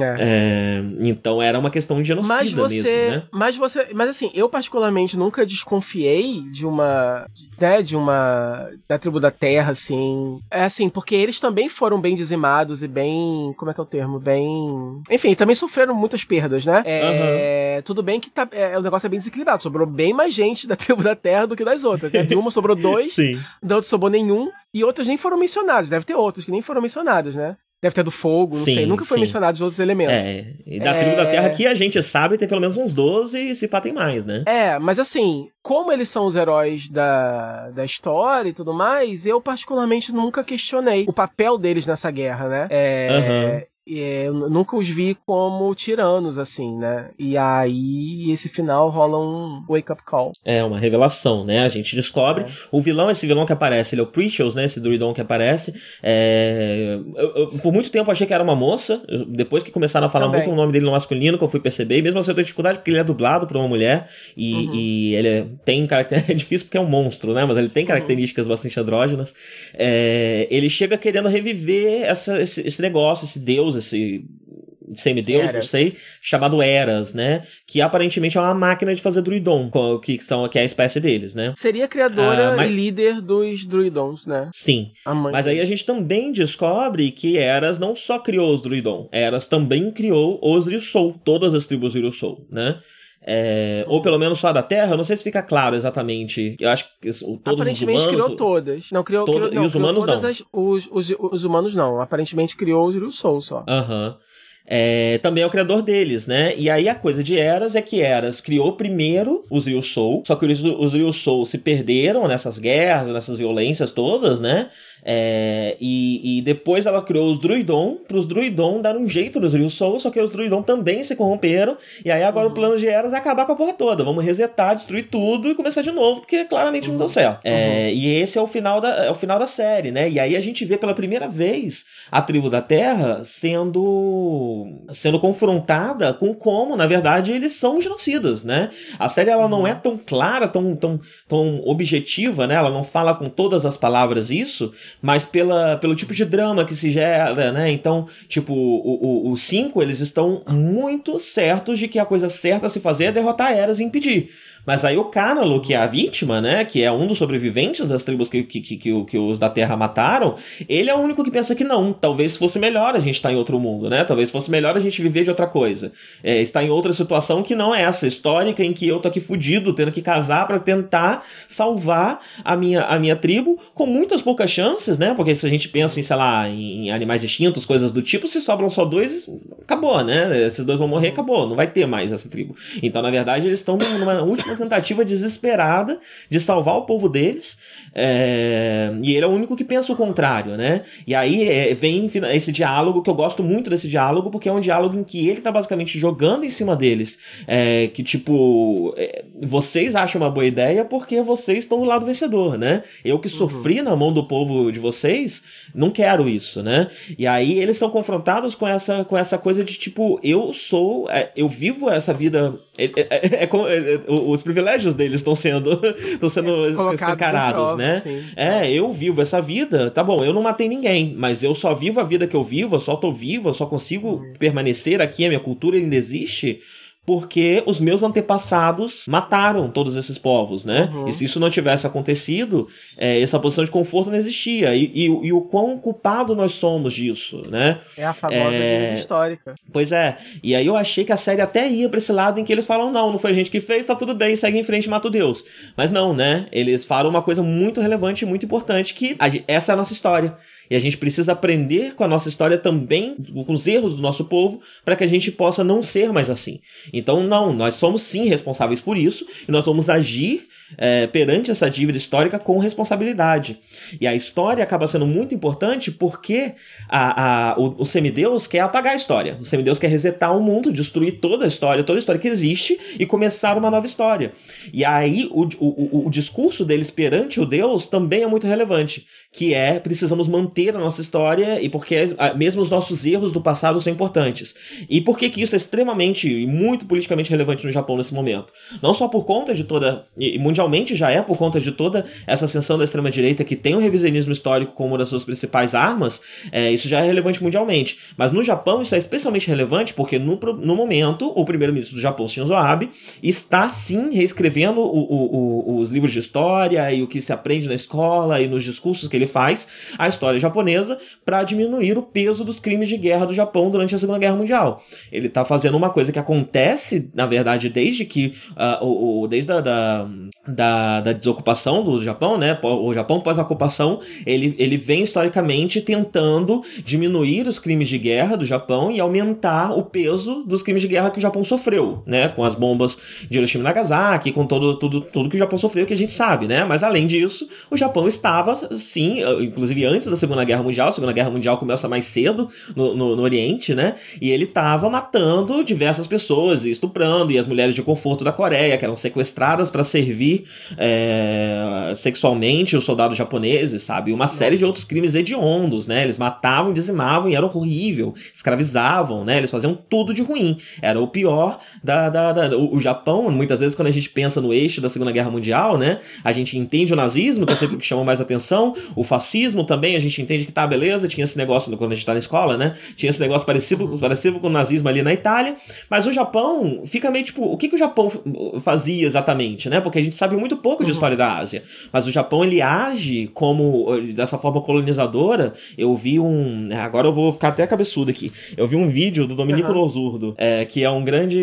É. É, então era uma questão de você, mesmo, né? mas você, mas assim, eu particularmente nunca desconfiei de uma, né, de uma da tribo da Terra, assim, é assim, porque eles também foram bem dizimados e bem, como é que é o termo, bem, enfim, também sofreram muitas perdas, né? É, tudo bem que tá, é, o negócio é bem desequilibrado, sobrou bem mais gente da [laughs] tribo da Terra do que das outras, né? De uma sobrou dois, Sim. da outra sobrou nenhum e outras nem foram mencionadas, deve ter outras que nem foram mencionadas, né? Deve ter do fogo, não Sim, sei, nunca foi sim. mencionado os outros elementos. É, e da É. tribo da Terra que a gente sabe tem pelo menos uns 12 e se pá tem mais, né? É, mas assim, como eles são os heróis da, da história e tudo mais, eu particularmente nunca questionei o papel deles nessa guerra, né? É, Aham. É, eu nunca os vi como tiranos, assim, né? E aí, esse final rola um wake-up call. É uma revelação, né? A gente descobre. É. O vilão, esse vilão que aparece, ele é o Precious, né? Esse druidon que aparece. É, eu- eu- por muito tempo achei que era uma moça. Depois que começaram a falar Também. muito o nome dele no masculino, que eu fui perceber. E mesmo assim eu tenho dificuldade porque ele é dublado por uma mulher. E, Uhum. e ele é- tem caracter... [laughs] É difícil porque é um monstro, né? Mas ele tem características bastante andrógenas. É, ele chega querendo reviver essa- esse, esse negócio, esse deus, esse semideus, não sei, chamado Eras, né? Que aparentemente é uma máquina de fazer druidon, que, são, que é a espécie deles, né? Seria criadora Ah, mas- e líder dos druidons, né? Sim. Mas aí a gente também descobre que Eras não só criou os druidon, Eras também criou os Ryusou, todas as tribos Ryusou, né? É, ou pelo menos só da Terra, eu não sei se fica claro exatamente. Eu acho que os- todos os Aparentemente humanos. criou todas. Não, criou, Todo- criou, e não, os criou humanos todas não. as- os, os, os humanos não. Aparentemente criou os Ryusou só. Aham. É, também é o criador deles, né? E aí a coisa de Eras é que Eras criou primeiro os Ryusou, só que os, os Ryusou se perderam nessas guerras, nessas violências todas, né? É, e, e depois ela criou os Druidon, para os Druidon dar um jeito nos Ryusou, só que os Druidon também se corromperam, e aí agora o plano de Eras é acabar com a porra toda. Vamos resetar, destruir tudo e começar de novo, porque claramente não deu certo. É, e esse é o final da, é o final da série, né? E aí a gente vê pela primeira vez a tribo da Terra sendo sendo confrontada com como, na verdade, eles são genocidas, né? A série ela não é tão clara, tão, tão, tão objetiva, né? Ela não fala com todas as palavras isso, mas pela, pelo tipo de drama que se gera, né? Então, tipo, os cinco, eles estão muito certos de que a coisa certa a se fazer é derrotar Eras e impedir. Mas aí o Cánalo, que é a vítima, né? Que é um dos sobreviventes das tribos que, que, que, que, que os da Terra mataram, ele é o único que pensa que não. Talvez fosse melhor a gente estar em outro mundo, né? Talvez fosse melhor a gente viver de outra coisa. É, estar em outra situação que não é essa, histórica, em que eu tô aqui fudido, tendo que casar pra tentar salvar a minha, a minha tribo, com muitas poucas chances, né? Porque se a gente pensa em, sei lá, em animais extintos, coisas do tipo, se sobram só dois, acabou, né? Esses dois vão morrer, acabou. Não vai ter mais essa tribo. Então, na verdade, eles estão numa última tentativa desesperada de salvar o povo deles. É, e ele é o único que pensa o contrário, né? E aí é, vem esse diálogo que eu gosto muito desse diálogo, porque é um diálogo em que ele tá basicamente jogando em cima deles. É, que tipo, é, vocês acham uma boa ideia porque vocês estão do lado vencedor, né? Eu que uhum. sofri na mão do povo de vocês, não quero isso, né? E aí eles são confrontados com essa, com essa coisa de tipo, eu sou, é, eu vivo essa vida. É, é, os privilégios deles estão sendo, [laughs] estão sendo escancarados, né? Sim. É, eu vivo essa vida, tá bom, eu não matei ninguém, mas eu só vivo a vida que eu vivo, eu só tô vivo, eu só consigo uhum. permanecer aqui, a minha cultura ainda existe porque os meus antepassados mataram todos esses povos, né? Uhum. E se isso não tivesse acontecido, é, essa posição de conforto não existia. E, e, e, o quão culpado nós somos disso, né? É a famosa é... histórica. Pois é. E aí eu achei que a série até ia pra esse lado em que eles falam, não, não foi a gente que fez, tá tudo bem, segue em frente mata o Deus. Mas não, né? Eles falam uma coisa muito relevante e muito importante, que essa é a nossa história. E a gente precisa aprender com a nossa história também, com os erros do nosso povo, para que a gente possa não ser mais assim. Então, não, nós somos sim responsáveis por isso e nós vamos agir é, perante essa dívida histórica com responsabilidade. E a história acaba sendo muito importante porque a, a, o, o semideus quer apagar a história. O semideus quer resetar o mundo, destruir toda a história, toda a história que existe e começar uma nova história. E aí o, o, o discurso deles perante o Deus também é muito relevante, que é precisamos manter a nossa história e porque mesmo os nossos erros do passado são importantes. E por que que isso é extremamente e muito politicamente relevante no Japão nesse momento? Não só por conta de toda e mundialmente já é por conta de toda essa ascensão da extrema direita que tem o revisionismo histórico como uma das suas principais armas, é, isso já é relevante mundialmente. Mas no Japão isso é especialmente relevante porque no, no momento o primeiro-ministro do Japão, Shinzo Abe, está sim reescrevendo o, o, o, os livros de história e o que se aprende na escola e nos discursos que ele faz a história japonesa para diminuir o peso dos crimes de guerra do Japão durante a Segunda Guerra Mundial. Ele está fazendo uma coisa que acontece, na verdade, desde que uh, o, o, desde a da, da, da, desocupação do Japão, né? O Japão pós-ocupação, ele, ele vem historicamente tentando diminuir os crimes de guerra do Japão e aumentar o peso dos crimes de guerra que o Japão sofreu, né? Com as bombas de Hiroshima e Nagasaki, com todo, tudo, tudo que o Japão sofreu, que a gente sabe, né? Mas além disso, o Japão estava, sim, inclusive antes da Segunda Guerra Mundial, a Segunda Guerra Mundial começa mais cedo no, no, no Oriente, né? E ele estava matando diversas pessoas, e estuprando, e as mulheres de conforto da Coreia, que eram sequestradas para servir é, sexualmente os soldados japoneses, sabe? Uma série de outros crimes hediondos, né? Eles matavam, dizimavam e era horrível, escravizavam, né? Eles faziam tudo de ruim. Era o pior da, da, da o, o, Japão, muitas vezes quando a gente pensa no eixo da Segunda Guerra Mundial, né? A gente entende o nazismo, que é sempre o que chama mais atenção, o fascismo também, a gente entende que tá, beleza, tinha esse negócio quando a gente tá na escola, né? Tinha esse negócio parecido, parecido com o nazismo ali na Itália, mas o Japão fica meio tipo, o que, que o Japão fazia exatamente, né? Porque a gente sabe muito pouco de uhum. história da Ásia. Mas o Japão, ele age como, dessa forma colonizadora. Eu vi um. Agora eu vou ficar até cabeçudo aqui. Eu vi um vídeo do Dominico uhum. Losurdo, é, que é um grande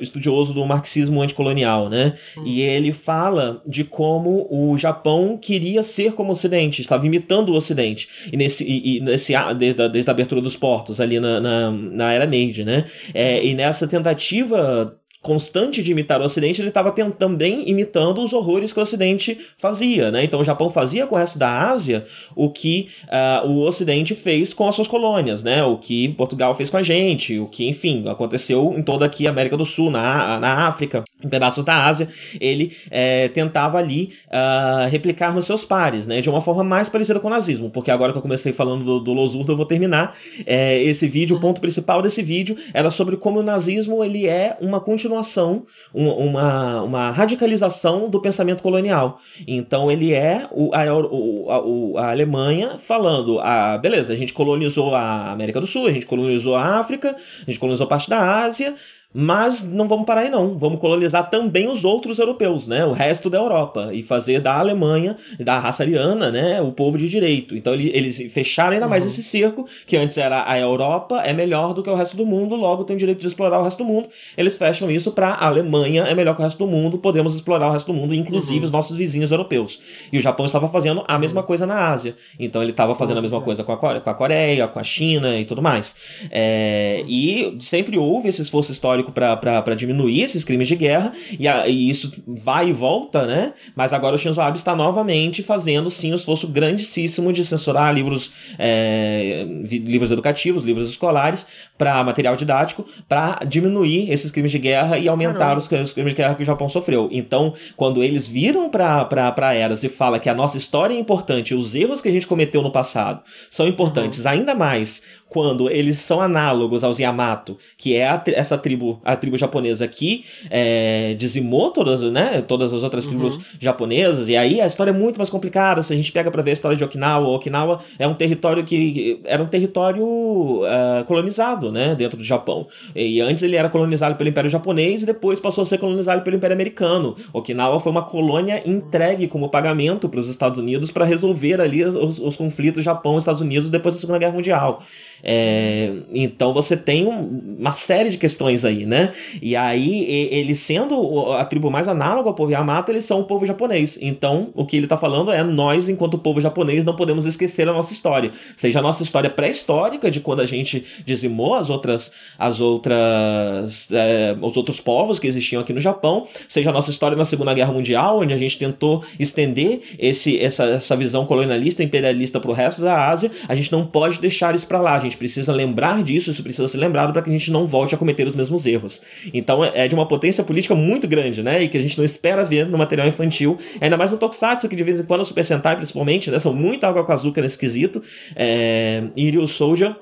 estudioso do marxismo anticolonial, né? Uhum. E ele fala de como o Japão queria ser como o Ocidente, estava imitando o Ocidente. E nesse, e, e nesse desde, a, desde a abertura dos portos ali na, na, na era Meiji, né? É, e nessa tentativa constante de imitar o Ocidente, ele estava também imitando os horrores que o Ocidente fazia, né? Então o Japão fazia com o resto da Ásia o que uh, o Ocidente fez com as suas colônias, né? O que Portugal fez com a gente, o que, enfim, aconteceu em toda aqui a América do Sul, na, na África, em pedaços da Ásia, ele é, tentava ali uh, replicar nos seus pares, né? De uma forma mais parecida com o nazismo, porque agora que eu comecei falando do, do Losurdo, eu vou terminar é, esse vídeo, o ponto principal desse vídeo era sobre como o nazismo ele é uma continuação continuação, uma, uma radicalização do pensamento colonial. Então ele é o, a, a, a Alemanha falando: ah, beleza, a gente colonizou a América do Sul, a gente colonizou a África, a gente colonizou parte da Ásia, mas não vamos parar aí não, vamos colonizar também os outros europeus, né, o resto da Europa e fazer da Alemanha, da raça ariana, né, o povo de direito. Então eles fecharam ainda mais uhum. esse cerco, que antes era a Europa é melhor do que o resto do mundo, logo tem o direito de explorar o resto do mundo. Eles fecham isso para a Alemanha é melhor que o resto do mundo, podemos explorar o resto do mundo, inclusive uhum. os nossos vizinhos europeus. E o Japão estava fazendo a mesma coisa na Ásia. Então ele estava fazendo a mesma coisa com a, com a Coreia, com a China e tudo mais. É, e sempre houve esse esforço histórico histórico para diminuir esses crimes de guerra, e, a, e, isso vai e volta, né? Mas agora o Shinzo Abe está novamente fazendo, sim, um esforço grandíssimo de censurar livros, é, livros educativos, livros escolares, para material didático, para diminuir esses crimes de guerra e aumentar os, os, crimes de guerra que o Japão sofreu. Então, quando eles viram para Eras e fala que a nossa história é importante, os erros que a gente cometeu no passado são importantes uhum. ainda mais quando eles são análogos aos Yamato, que é a, essa tribo, a tribo japonesa que é, dizimou todas, né, todas as outras tribos uhum. japonesas, e aí a história é muito mais complicada, se a gente pega para ver a história de Okinawa, Okinawa é um território que era um território uh, colonizado, né, dentro do Japão, e antes ele era colonizado pelo Império Japonês e depois passou a ser colonizado pelo Império Americano. Okinawa foi uma colônia entregue como pagamento para os Estados Unidos para resolver ali os, os conflitos Japão-Estados Unidos depois da Segunda Guerra Mundial. É, então você tem um, uma série de questões aí, né? E aí, ele sendo a tribo mais análoga ao povo Yamato, eles são o povo japonês. Então, o que ele tá falando é nós, enquanto povo japonês, não podemos esquecer a nossa história. Seja a nossa história pré-histórica, de quando a gente dizimou as outras, as outras, é, os outros povos que existiam aqui no Japão, seja a nossa história na Segunda Guerra Mundial, onde a gente tentou estender esse, essa, essa visão colonialista, imperialista pro resto da Ásia, a gente não pode deixar isso para lá. A gente precisa lembrar disso, isso precisa ser lembrado para que a gente não volte a cometer os mesmos erros. Então é de uma potência política muito grande, né? E que a gente não espera ver no material infantil, ainda mais no Tokusatsu, que de vez em quando o Super Sentai, principalmente, né? São muito água com açúcar nesse quesito. É... Iryu Soldier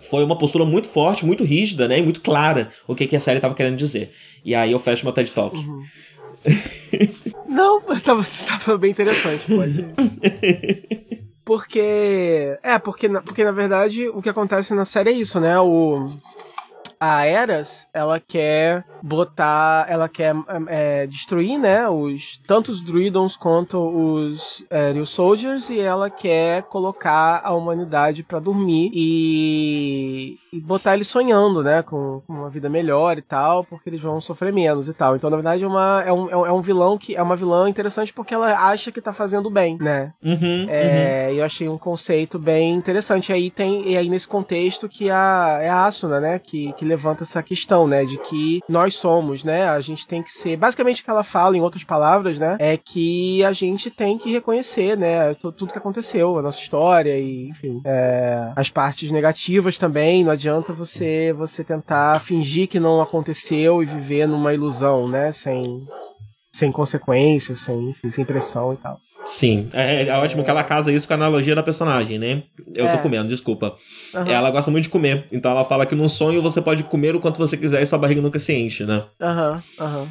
foi uma postura muito forte, muito rígida, né? E muito clara o que, que a série estava querendo dizer. E aí eu fecho uma TED Talk. Uhum. [laughs] Não, tava, tava bem interessante, pode. [laughs] Porque. É, porque, porque na verdade o que acontece na série é isso, né? O. A Eras, ela quer botar, ela quer é, destruir, né, os tanto os druidons quanto os é, New Soldiers e ela quer colocar a humanidade para dormir e, e, botar eles sonhando, né, com, com, uma vida melhor e tal, porque eles vão sofrer menos e tal. Então, na verdade, é, uma, é, um, é um vilão que é uma vilã interessante porque ela acha que tá fazendo bem, né? Uhum, é, uhum. Eu achei um conceito bem interessante. E aí tem e aí nesse contexto que a é a Asuna, né, que, que levanta essa questão, né, de que nós somos, né? A gente tem que ser. Basicamente, o que ela fala, em outras palavras, né? É que a gente tem que reconhecer, né? Tudo que aconteceu, a nossa história e, enfim, é, as partes negativas também. Não adianta você, você tentar fingir que não aconteceu e viver numa ilusão, né? Sem, sem consequências, sem, enfim, sem pressão e tal. Sim, é, é, ótimo que ela casa isso com a analogia da personagem, né? Eu é. tô comendo, desculpa. Uhum. Ela gosta muito de comer, então ela fala que num sonho você pode comer o quanto você quiser e sua barriga nunca se enche, né? Aham, uhum, aham. Uhum.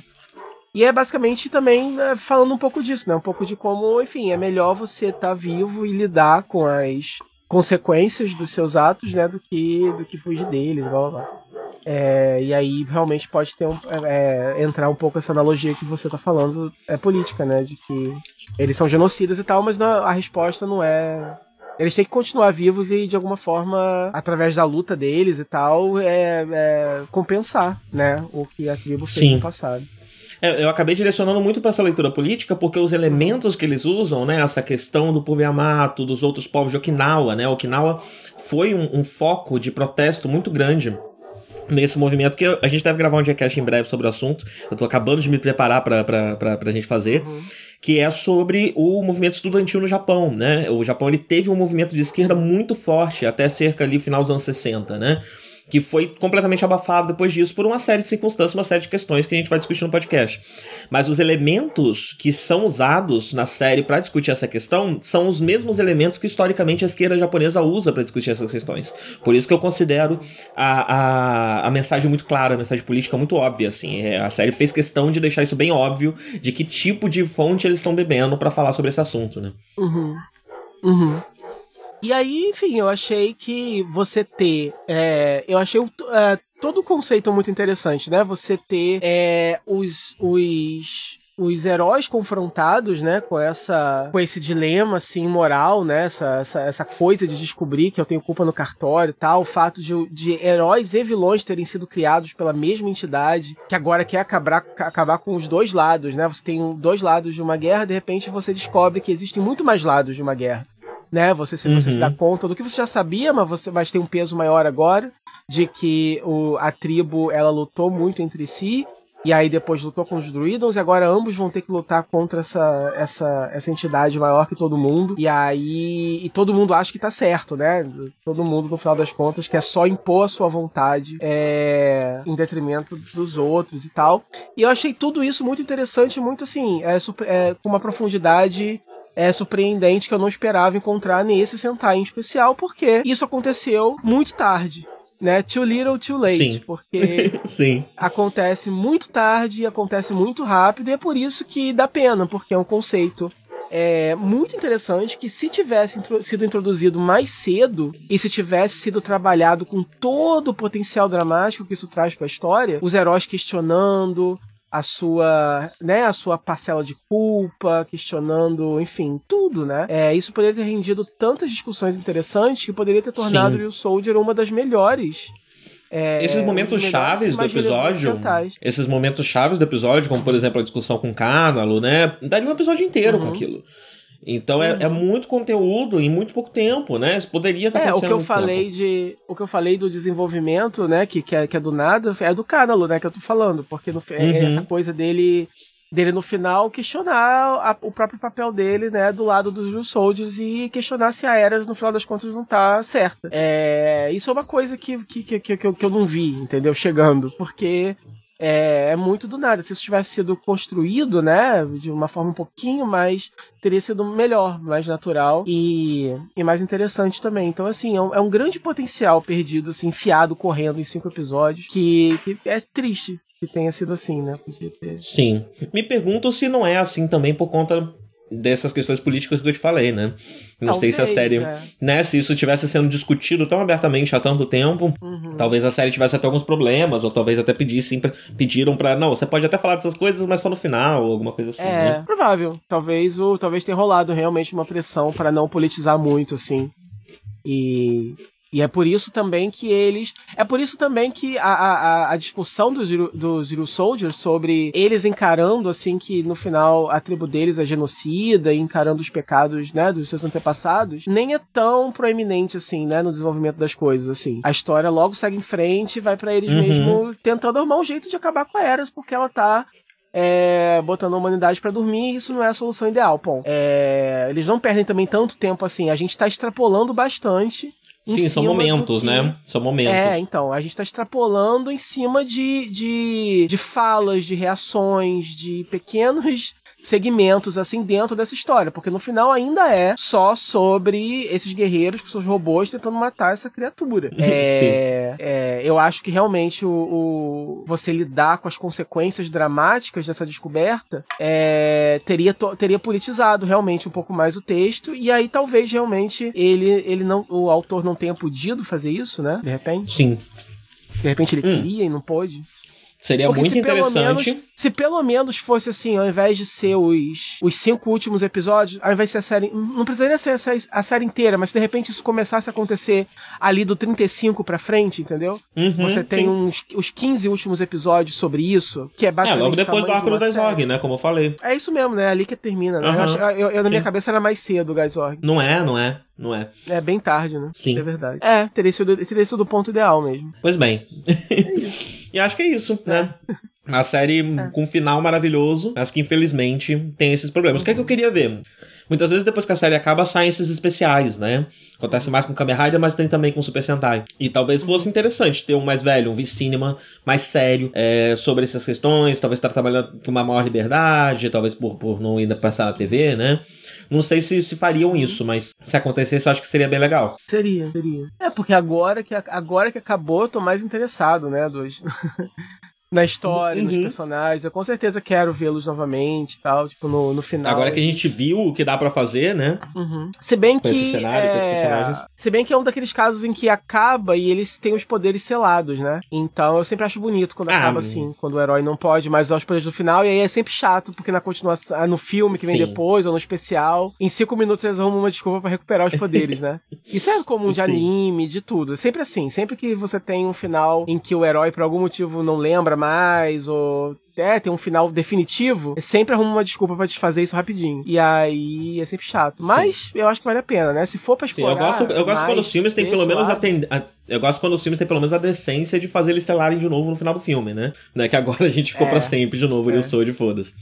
E é basicamente também né, falando um pouco disso, né? Um pouco de como, enfim, é melhor você estar tá vivo e lidar com as consequências dos seus atos, né? Do que, do que fugir deles, blá blá blá. É, e aí realmente pode ter um, é, entrar um pouco essa analogia que você está falando é política, né? De que eles são genocidas e tal, mas não, a resposta não é. Eles têm que continuar vivos e, de alguma forma, através da luta deles e tal, é, é compensar, né? O que a tribo fez Sim. no passado. É, eu acabei direcionando muito para essa leitura política porque os elementos que eles usam, né, essa questão do povo Yamato, dos outros povos de Okinawa, né, Okinawa foi um, um foco de protesto muito grande nesse movimento, que a gente deve gravar um podcast em breve sobre o assunto. Eu tô acabando de me preparar pra, pra, pra, pra gente fazer. Uhum. Que é sobre o movimento estudantil no Japão, né? O Japão ele teve um movimento de esquerda muito forte até cerca ali final dos anos 60, né? Que foi completamente abafado depois disso por uma série de circunstâncias, uma série de questões que a gente vai discutir no podcast. Mas os elementos que são usados na série para discutir essa questão são os mesmos elementos que historicamente a esquerda japonesa usa para discutir essas questões. Por isso que eu considero a, a, a mensagem muito clara, a mensagem política muito óbvia, assim. É, a série fez questão de deixar isso bem óbvio de que tipo de fonte eles estão bebendo para falar sobre esse assunto, né? Uhum. Uhum. E aí, enfim, eu achei que você ter. É, eu achei o, é, todo o conceito muito interessante, né? Você ter é, os, os os heróis confrontados, né, com essa com esse dilema assim moral, né, essa, essa, essa coisa de descobrir que eu tenho culpa no cartório, tal, o fato de, de heróis e vilões terem sido criados pela mesma entidade, que agora quer acabar acabar com os dois lados, né? Você tem dois lados de uma guerra, de repente você descobre que existem muito mais lados de uma guerra né? Você se, você se dá Uhum. conta do que você já sabia, mas você mas tem um peso maior agora de que o, a tribo ela lutou muito entre si e aí depois lutou com os druidos e agora ambos vão ter que lutar contra essa, essa, essa entidade maior que todo mundo e aí e todo mundo acha que tá certo, né? Todo mundo no final das contas quer só impor a sua vontade é, em detrimento dos outros e tal. E eu achei tudo isso muito interessante, muito assim, é, super- é, com uma profundidade é surpreendente que eu não esperava encontrar nesse Sentai em especial, porque isso aconteceu muito tarde. Né? Too little, too late. Sim. Porque [laughs] Sim. acontece muito tarde e acontece muito rápido, e é por isso que dá pena, porque é um conceito é, muito interessante que se tivesse intro- sido introduzido mais cedo e se tivesse sido trabalhado com todo o potencial dramático que isso traz para a história, os heróis questionando a sua, né, a sua parcela de culpa, questionando, enfim, tudo, né? É, isso poderia ter rendido tantas discussões interessantes que poderia ter tornado Sim. Real Soldier uma das melhores é, Esses momentos chaves do episódio, esses momentos chaves do episódio, como por exemplo a discussão com o Cánalo, né? Daria um episódio inteiro com Uhum. aquilo. Então é, é muito conteúdo em muito pouco tempo, né? Isso poderia estar É, o acontecendo que eu falei tempo. de. O que eu falei do desenvolvimento, né? Que, que, é, que é do nada, é do Cánalo, né? Que eu tô falando. Porque no, é Uhum. essa coisa dele. Dele no final questionar a- o próprio papel dele, né, do lado dos Real Soldiers e questionar se a Eras, no final das contas, não tá certa. É, isso é uma coisa que, que, que, que eu, que eu não vi, entendeu? Chegando. Porque é, é muito do nada. Se isso tivesse sido construído, né, de uma forma um pouquinho mais. teria sido melhor, mais natural e, e mais interessante também. Então, assim, é um, é um grande potencial perdido, assim, enfiado, correndo em cinco episódios, que, que é triste que tenha sido assim, né? Sim. Me pergunto se não é assim também por conta dessas questões políticas que eu te falei, né? Não sei se a Talvez, série, é. né, se isso tivesse sendo discutido tão abertamente há tanto tempo, Uhum. talvez a série tivesse até alguns problemas, ou talvez até pedissem, pediram pra, não, você pode até falar dessas coisas, mas só no final, ou alguma coisa assim, É, né? provável. Talvez o talvez tenha rolado realmente uma pressão para não politizar muito, assim. E, e é por isso também que eles. É por isso também que a, a, a discussão dos, dos Zero Soldiers sobre eles encarando, assim, que no final a tribo deles é genocida e encarando os pecados, né, dos seus antepassados, nem é tão proeminente, assim, né, no desenvolvimento das coisas, assim. A história logo segue em frente e vai para eles Uhum. mesmo tentando arrumar um jeito de acabar com a Eras, porque ela tá é, botando a humanidade pra dormir e isso não é a solução ideal, pô. É, eles não perdem também tanto tempo assim. A gente tá extrapolando bastante. Sim, são momentos, que- né? São momentos. É, então, a gente tá extrapolando em cima de, de, de falas, de reações, de pequenos segmentos assim dentro dessa história, porque no final ainda é só sobre esses guerreiros com seus robôs tentando matar essa criatura. [laughs] É, é, eu acho que realmente o, o- você lidar com as consequências dramáticas dessa descoberta é, teria, teria politizado realmente um pouco mais o texto e aí talvez realmente ele, ele não, o autor não tenha podido fazer isso, né? De repente, Sim. de repente ele Hum. queria e não pôde. Seria Porque muito se pelo interessante. menos- se pelo menos fosse assim, ao invés de ser os, os cinco últimos episódios, ao invés de ser a série. Não precisaria ser a série, inteira, mas se de repente isso começasse a acontecer ali do 35 pra frente, entendeu? Uhum, Você tem sim. uns os 15 últimos episódios sobre isso, que é É, basicamente. logo o depois do arco do uma série. Zorg, né? Como eu falei. É isso mesmo, né? Ali que termina, né? Eu Aham. ach- eu, eu, na minha Sim. cabeça era mais cedo o Gazorg. Não é, não é, não é. É bem tarde, né? Sim. É verdade. É, teria sido, teria sido o ponto ideal mesmo. Pois bem. [laughs] e acho que é isso, né? A série com um final maravilhoso, mas que infelizmente tem esses problemas. O que é que eu queria ver? Muitas vezes depois que a série acaba, saem esses especiais, né? Acontece mais com Kamen Rider, mas tem também com Super Sentai. E talvez fosse interessante ter um mais velho, um V-Cinema mais sério é, sobre essas questões, talvez estar trabalhando com uma maior liberdade, talvez por, por não ir passar na TV, né? Não sei se, se fariam isso, mas se acontecesse, eu acho que seria bem legal. Seria, seria. É, porque agora que, agora que acabou, eu tô mais interessado, né, dos... [laughs] na história, nos Uhum. personagens. Eu com certeza quero vê-los novamente e tal, tipo, no, no final. Agora que a gente viu o que dá pra fazer, né? Uhum. Se bem Com que. esse cenário, com esses é, personagens. Se bem que é um daqueles casos em que acaba e eles têm os poderes selados, né? Então eu sempre acho bonito quando Ah, acaba hum. assim, quando o herói não pode mais usar os poderes do final, e aí é sempre chato, porque na continuação, ah, no filme que vem Sim. depois, ou no especial, em cinco minutos eles arrumam uma desculpa pra recuperar os poderes, né? [laughs] Isso é comum de Sim. anime, de tudo. É sempre assim. Sempre que você tem um final em que o herói, por algum motivo, não lembra mais, ou é, tem um final definitivo, sempre arruma uma desculpa para desfazer isso rapidinho. E aí é sempre chato. Mas Sim. eu acho que vale a pena, né? Se for pra explorar. Sim, eu gosto, eu gosto quando os filmes têm pelo menos a, ten... Eu gosto quando os filmes têm pelo menos a decência de fazer eles selarem de novo no final do filme, né? Não é que agora a gente ficou é, pra sempre de novo, é. e eu sou de foda-se.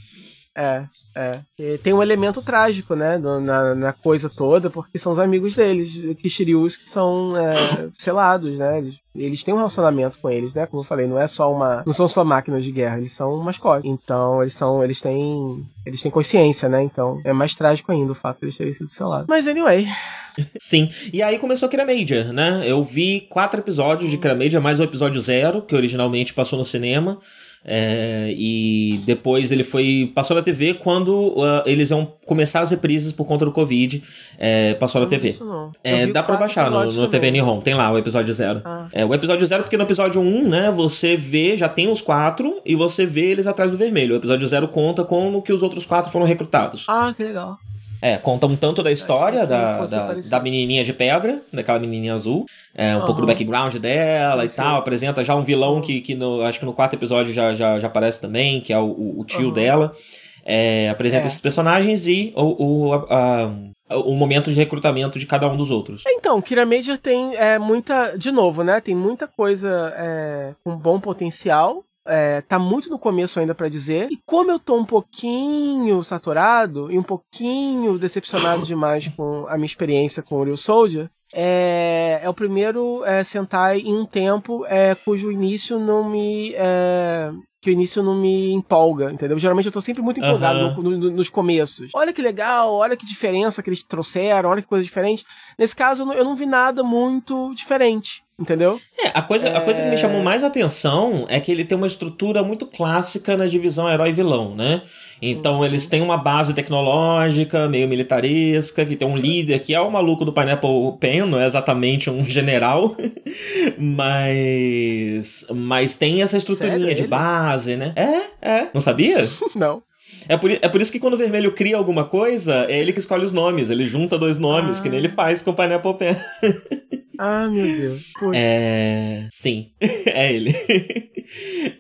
É, é. E tem um elemento trágico, né, na, na coisa toda, porque são os amigos deles, Kishirius, que são é, selados, né? Eles, eles, têm um relacionamento com eles, né? Como eu falei, não é só uma. Não são só máquinas de guerra, eles são mascotes. Então, eles são. Eles têm. Eles têm consciência, né? Então, é mais trágico ainda o fato de eles terem sido selados. Mas anyway. [laughs] Sim. E aí começou Major, né? Eu vi quatro episódios de Kira Major, mais o episódio zero, que originalmente passou no cinema. É, e depois ele foi. Passou na TV quando uh, eles iam começar as reprises por conta do Covid. É, passou na TV. É, dá pra baixar no, no TV Nihon. Tem lá o episódio zero. Ah. É, o episódio zero, porque no episódio 1, um, né, você vê, já tem os quatro, e você vê eles atrás do vermelho. O episódio zero conta como que os outros quatro foram recrutados. Ah, que legal. É, conta um tanto da história da, da, da, menininha de pedra, daquela menininha azul. É, um uhum. pouco do background dela e tal. Apresenta já um vilão que, que no, acho que no quarto episódio já, já, já aparece também, que é o, o tio uhum. dela. É, apresenta é. esses personagens e o, o, a, a, o momento de recrutamento de cada um dos outros. Então, Kira Major tem é, muita. De novo, né? Tem muita coisa é, com bom potencial é, tá muito no começo ainda para dizer. E como eu tô um pouquinho saturado e um pouquinho decepcionado demais com a minha experiência com o Real Soldier, é, é o primeiro é, Sentai em um tempo é, cujo início não me. É, que o início não me empolga, entendeu? Geralmente eu tô sempre muito empolgado uhum. no, no, nos começos. Olha que legal, olha que diferença que eles trouxeram, olha que coisa diferente. Nesse caso, eu não, eu não vi nada muito diferente. Entendeu? É, a coisa, é... a coisa que me chamou mais atenção é que ele tem uma estrutura muito clássica na divisão herói-vilão, né? Então uhum. eles têm uma base tecnológica, meio militaresca, que tem um líder que é o maluco do Pineapple Pen, não é exatamente um general, [laughs] mas mas tem essa estruturinha Sério? de base, né? É, é. Não sabia? [laughs] não. É por, é por isso que quando o vermelho cria alguma coisa, é ele que escolhe os nomes. Ele junta dois nomes, ah. que nem ele faz com o Pineapple Pen. [laughs] Ah, meu Deus. É. Sim, [laughs] é ele.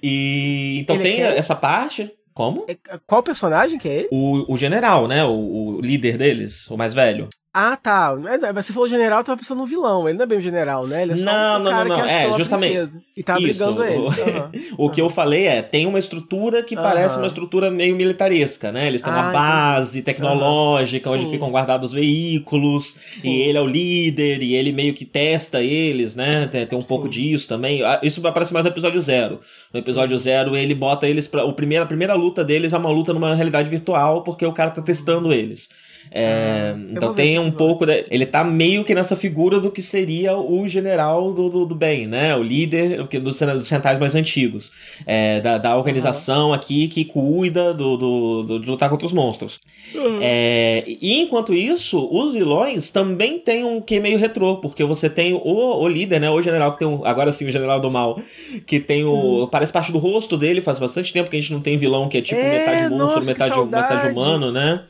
e então ele tem é essa parte. Como? É, qual personagem que é ele? O, o general, né? O, o líder deles, o mais velho. Ah, tá. Você falou general, eu tava pensando no vilão. Ele não é bem o general, né? Ele é só não, um não, cara não, não. que é, justamente. e tá Isso. brigando ele. Uhum. [laughs] o que eu falei é, tem uma estrutura que uhum. parece uma estrutura meio militaresca, né? Eles têm ah, uma base entendi. tecnológica uhum. onde ficam guardados veículos, Sim. e ele é o líder, e ele meio que testa eles, né? Tem, tem um Sim. pouco disso também. Ah, isso aparece mais no episódio zero. No episódio zero, ele bota eles pra. O primeiro, a primeira luta deles é uma luta numa realidade virtual, porque o cara tá testando eles. É, ah, então tem um pouco. De, ele tá meio que nessa figura do que seria o general do, do, do bem, né? O líder dos, dos centais mais antigos. É, da, da organização uhum. aqui que cuida do, do, do, de lutar contra os monstros. Uhum. É, e enquanto isso, os vilões também tem um que meio retrô, porque você tem o, o líder, né? O general que tem um, agora sim o general do mal, que tem o. Uhum. Parece parte do rosto dele, faz bastante tempo que a gente não tem vilão que é tipo é, metade monstro, metade, metade humano, né?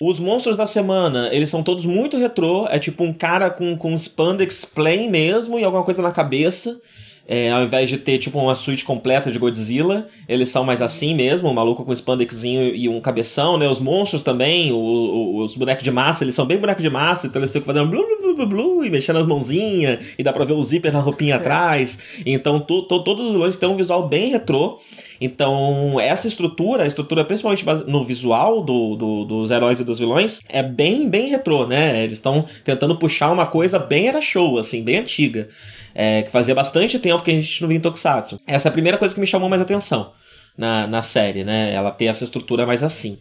Os monstros da semana, eles são todos muito retrô. É tipo um cara com, com spandex plain mesmo e alguma coisa na cabeça. É, ao invés de ter tipo uma suíte completa de Godzilla, eles são mais assim mesmo, um maluco com spandexinho e um cabeção, né? Os monstros também, o, o, os bonecos de massa, eles são bem bonecos de massa, então eles ficam fazendo blu, blu, blu, blu, e mexendo as mãozinhas, e dá pra ver o zíper na roupinha é. atrás. Então to, to, todos os vilões têm um visual bem retrô. Então, essa estrutura, a estrutura principalmente no visual do, do, dos heróis e dos vilões, é bem, bem retrô, né? Eles estão tentando puxar uma coisa bem era show, assim, bem antiga é, que fazia bastante tempo que a gente não via em Tokusatsu. Essa é a primeira coisa que me chamou mais atenção na, na série, né? Ela ter essa estrutura mais assim.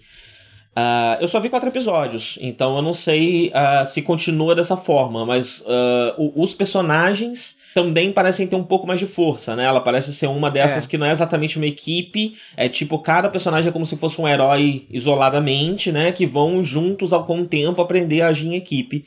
Uh, eu só vi quatro episódios, então eu não sei uh, se continua dessa forma, mas uh, os personagens também parecem ter um pouco mais de força, né? Ela parece ser uma dessas é. que não é exatamente uma equipe, é tipo, cada personagem é como se fosse um herói isoladamente, né? Que vão juntos ao com o tempo aprender a agir em equipe.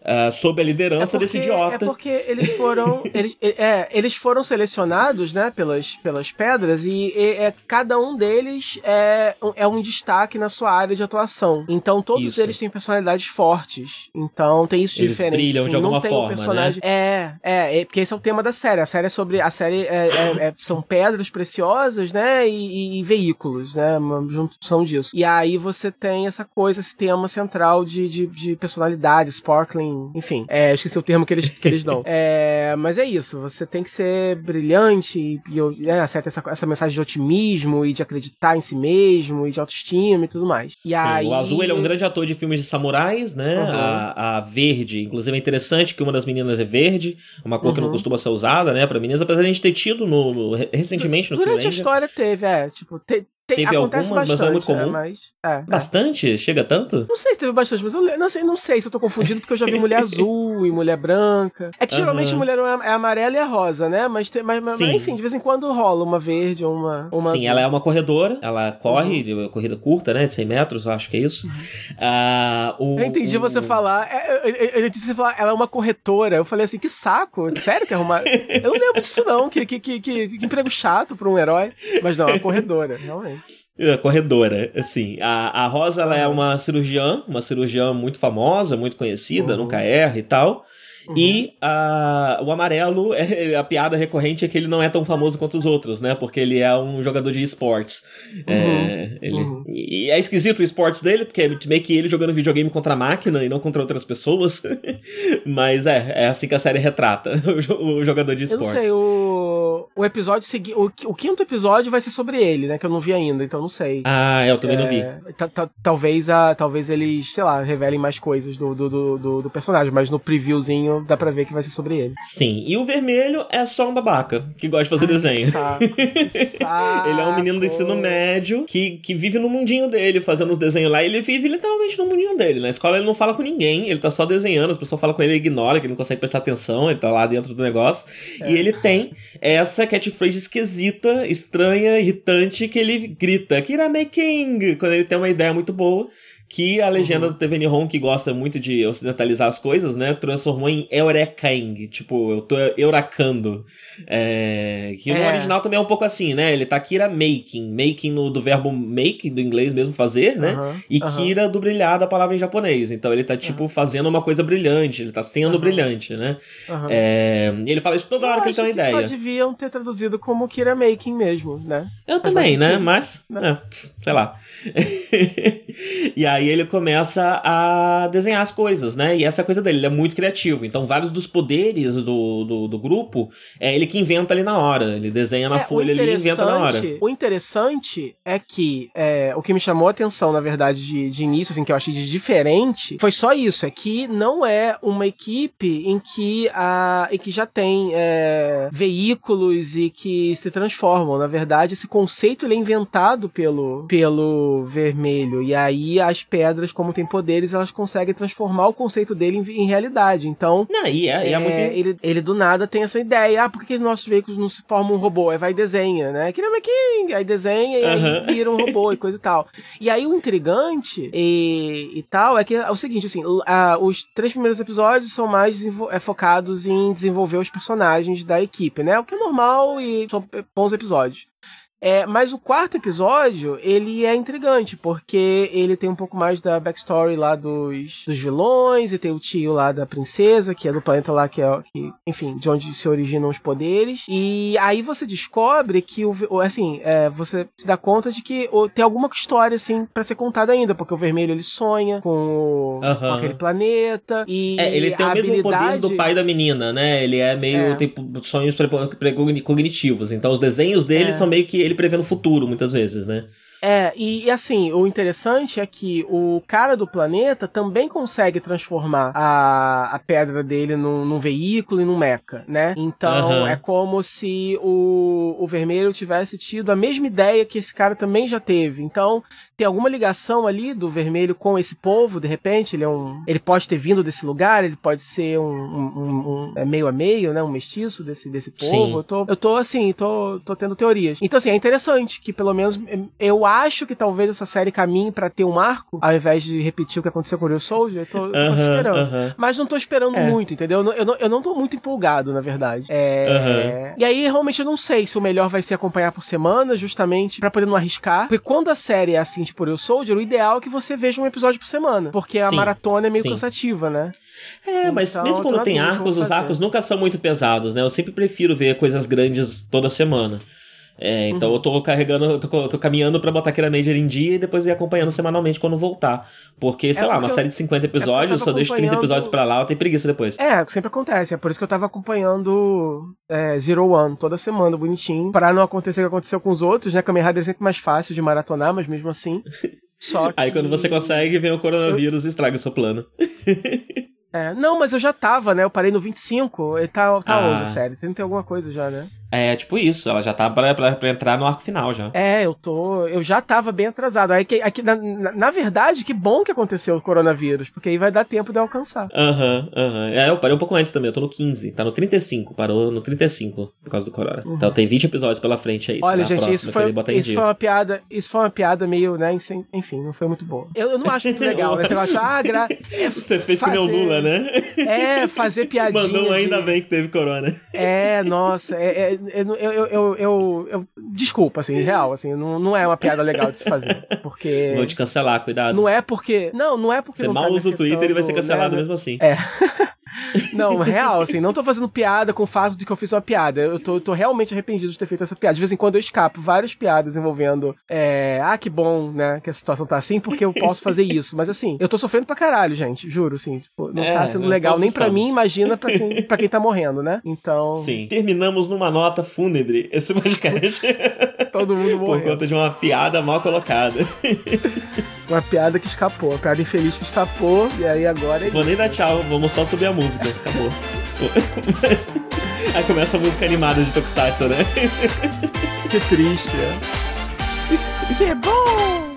Uh, sob a liderança é porque, desse idiota. É porque eles foram. [laughs] eles, é, eles foram selecionados, né, pelas, pelas pedras, e, e é, cada um deles é, é um destaque na sua área de atuação. Então todos isso. eles têm personalidades fortes. Então tem isso eles diferente. Brilham assim, de alguma não tem forma. Um personagem... né? é, é, é, porque esse é o tema da série. A série é sobre. A série é, é, é são pedras preciosas, né? E, e, e veículos, né? Uma junção disso. E aí você tem essa coisa, esse tema central de, de, de personalidade, sparkling, enfim. É, esqueci o termo que eles, que eles dão. [laughs] é, mas é isso, você tem que ser brilhante e, e é, essa, essa mensagem de otimismo e de acreditar em si mesmo e de autoestima e tudo mais. E Sim, aí... O Azul ele é um grande ator de filmes de samurais, né? Uhum. A, a Verde, inclusive é interessante que uma das meninas é verde, uma cor uhum. que não costuma ser usada, né, pra meninas, apesar de a gente ter tido no, no recentemente no Durante a história teve, é, tipo, te, tem, teve algumas, bastante, mas não é muito comum. É, mas, é, bastante? É. Chega tanto? Não sei se teve bastante, mas eu não sei, não sei se eu tô confundindo, porque eu já vi mulher [laughs] azul e mulher branca. É que geralmente uhum. mulher é amarela e a rosa, né? Mas, tem, mas, mas, enfim, de vez em quando rola uma verde ou uma, uma Sim, azul. ela é uma corredora, ela corre, uhum. corrida curta, né? De 100 metros, eu acho que é isso. Uhum. Uh, o, eu entendi o... você falar, é, eu, eu, eu, entendi você falar, ela é uma corretora. Eu falei assim, que saco, sério que arrumar? [laughs] eu não lembro disso não, que, que, que, que, que emprego chato pra um herói. Mas não, é uma corredora, realmente. É, corredora, assim. A, a Rosa, ela é uma cirurgiã, uma cirurgiã muito famosa, muito conhecida, uhum. nunca erra e tal. Uhum. E a, o amarelo, [laughs] é, a piada recorrente é que ele não é tão famoso quanto os outros, né? Porque ele é um jogador de esportes. É, uhum. É, ele, uhum. E é esquisito o esportes dele, porque é meio que ele jogando videogame contra a máquina e não contra outras pessoas. [laughs] Mas é, é assim que a série retrata [laughs] o, o jogador de esportes. Eu não sei, o, o episódio seguinte. O, o, quinto episódio vai ser sobre ele, né? Que eu não vi ainda, então não sei. Ah, eu também é, não vi. Talvez, a, talvez eles, sei lá, revelem mais coisas do, do, do, do personagem, mas no previewzinho dá pra ver que vai ser sobre ele. Sim, e o vermelho é só um babaca que gosta de fazer Ai, desenho. Saco, saco. [laughs] ele é um menino do ensino médio que, que vive no mundinho dele, fazendo os desenhos lá. Ele vive literalmente no mundinho dele. Na escola ele não fala com ninguém, ele tá só desenhando, as pessoas falam com ele, ele ignora, que ele não consegue prestar atenção, ele tá lá dentro do negócio. É. E ele tem essa catchphrase esquisita, estranha, irritante, que ele grita, Kirame King, quando ele tem uma ideia muito boa que a legenda uhum. do TV Nihon, que gosta muito de ocidentalizar as coisas, né, transformou em Eurekaing, tipo, eu tô euracando. É, que é. no original também é um pouco assim, né, ele tá Kira making, making no, do verbo make, do inglês mesmo, fazer, né, uhum. e uhum. Kira do brilhar da palavra em japonês, então ele tá, tipo, fazendo uma coisa brilhante, ele tá sendo brilhante, né. É, e ele fala isso toda hora eu que ele tem uma ideia. só deviam ter traduzido como Kira making mesmo, né. Eu Mas também, né, mas, né? É, sei lá. [laughs] e aí ele começa a desenhar as coisas, né? E essa é coisa dele, ele é muito criativo. Então, vários dos poderes do, do, do grupo é ele que inventa ali na hora. Ele desenha na é, folha ali e inventa na hora. O interessante é que é, o que me chamou a atenção, na verdade, de, de início, assim, que eu achei de diferente, foi só isso: é que não é uma equipe em que, a, em que já tem é, veículos e que se transformam. Na verdade, esse conceito ele é inventado pelo, pelo vermelho. E aí as pedras, como tem poderes, elas conseguem transformar o conceito dele em, em realidade. Então. Não, e é, é, é muito... ele, ele do nada tem essa ideia. Ah, por que, nossos veículos não se formam um robô? Aí vai e desenha, né? Que é King, aí desenha e aí vira um robô e coisa e tal. E aí o intrigante e, e tal é que é o seguinte, assim, a, os três primeiros episódios são mais é, focados em desenvolver os personagens da equipe, né? O que é normal e são bons episódios. É, mas o quarto episódio, ele é intrigante, porque ele tem um pouco mais da backstory lá dos, dos vilões, e tem o tio lá da princesa, que é do planeta lá, que é, que, enfim, de onde se originam os poderes. E aí você descobre que, o, assim, é, você se dá conta de que o, tem alguma história, assim, para ser contada ainda, porque o vermelho ele sonha com, o, uhum. com aquele planeta. E é, ele tem o mesmo habilidade... poder do pai da menina, né? Ele é meio. É. tem sonhos cognitivos. Então os desenhos dele é. são meio que ele prevê no futuro, muitas vezes, né? É, e, e, assim, o interessante é que o cara do planeta também consegue transformar a, a pedra dele num, num veículo e num mecha, né? Então uhum. é como se o, o vermelho tivesse tido a mesma ideia que esse cara também já teve. Então tem alguma ligação ali do vermelho com esse povo, de repente? Ele é um. Ele pode ter vindo desse lugar, ele pode ser um, um, um, um é meio a meio, né? Um mestiço desse, desse povo. Eu tô, eu tô assim, tô, tô tendo teorias. Então, assim, é interessante que pelo menos eu acho que talvez essa série caminhe para ter um arco, ao invés de repetir o que aconteceu com o Real Soldier. Eu tô, eu tô com essa esperança. Mas não tô esperando É. muito, entendeu? Eu não, eu, não, eu não tô muito empolgado, na verdade. É... E aí, realmente, eu não sei se o melhor vai ser acompanhar por semana, justamente pra poder não arriscar. Porque quando a série é assim, tipo Real Soldier, o ideal é que você veja um episódio por semana. Porque a Sim, maratona é meio sim. cansativa, né? É, mas Então, mesmo eu tô quando tem arcos, eu os arcos nunca são muito pesados, né? Eu sempre prefiro ver coisas grandes toda semana. É, então Uhum. eu tô carregando, eu tô, eu tô caminhando pra botar aquela Major em dia e depois ir acompanhando semanalmente quando voltar. Porque, sei lá, É porque uma eu- série de 50 eu episódios, se eu deixo 30 acompanhando- episódios pra lá, eu tenho preguiça depois. É, sempre acontece. É por isso que eu tava acompanhando é, Zero One toda semana, bonitinho. Pra não acontecer o que aconteceu com os outros, né? Kamen Rider é sempre mais fácil de maratonar, mas mesmo assim. [laughs] Só que... Aí quando você consegue, vem o coronavírus e estraga o seu plano. [laughs] É, não, mas eu já tava, né? Eu parei no 25. Ele tá, tá Ah. série? Tem tem alguma coisa já, né? É, tipo isso, ela já tá pra, pra, pra entrar no arco final já. É, eu tô. Eu já tava bem atrasado. Aí, que, aqui, na, na, verdade, que bom que aconteceu o coronavírus, porque aí vai dar tempo de eu alcançar. Aham, aham. É, eu parei um pouco antes também, eu tô no 15, tá no 35, parou no 35 por causa do corona. Então tem 20 episódios pela frente aí. Uhum. Olha, a gente, próxima isso foi, isso foi uma piada. Isso foi uma piada meio, né? Enfim, não foi muito boa. Eu, eu não acho muito [laughs] legal, né? Esse negócio de, ah, gra... é, [laughs] Você fez que nem o fazer- Lula, né? É, fazer [laughs] piadinha. Mandou um ainda de- bem que teve corona. É, nossa, é, é, eu, eu, eu, eu, eu- Desculpa, assim, real, assim, não, não é uma piada legal de se fazer. [laughs] Porque. Vou te cancelar, cuidado. Não é porque. Não, não é porque. Você mal tá usa o Twitter e vai ser cancelado mesmo assim. É. [laughs] Não, real, assim, não tô fazendo piada com o fato de que eu fiz uma piada. Eu tô, tô realmente arrependido de ter feito essa piada. De vez em quando eu escapo várias piadas envolvendo. É, ah, que bom, né, que a situação tá assim, porque eu posso fazer isso. Mas assim, eu tô sofrendo pra caralho, gente, juro, assim. Tipo, não É, tá sendo né, legal nem pra estamos. mim, imagina pra quem, pra quem tá morrendo, né? Então, Sim. Terminamos numa nota fúnebre esse podcast [laughs] todo mundo por morreu. conta de uma piada mal colocada. Uma piada que escapou, uma piada infeliz que escapou, e aí agora é Vou nem dar tchau, vamos só subir a música. Acabou. Aí começa a música animada de Tokusatsu, né? que triste. é. Que bom!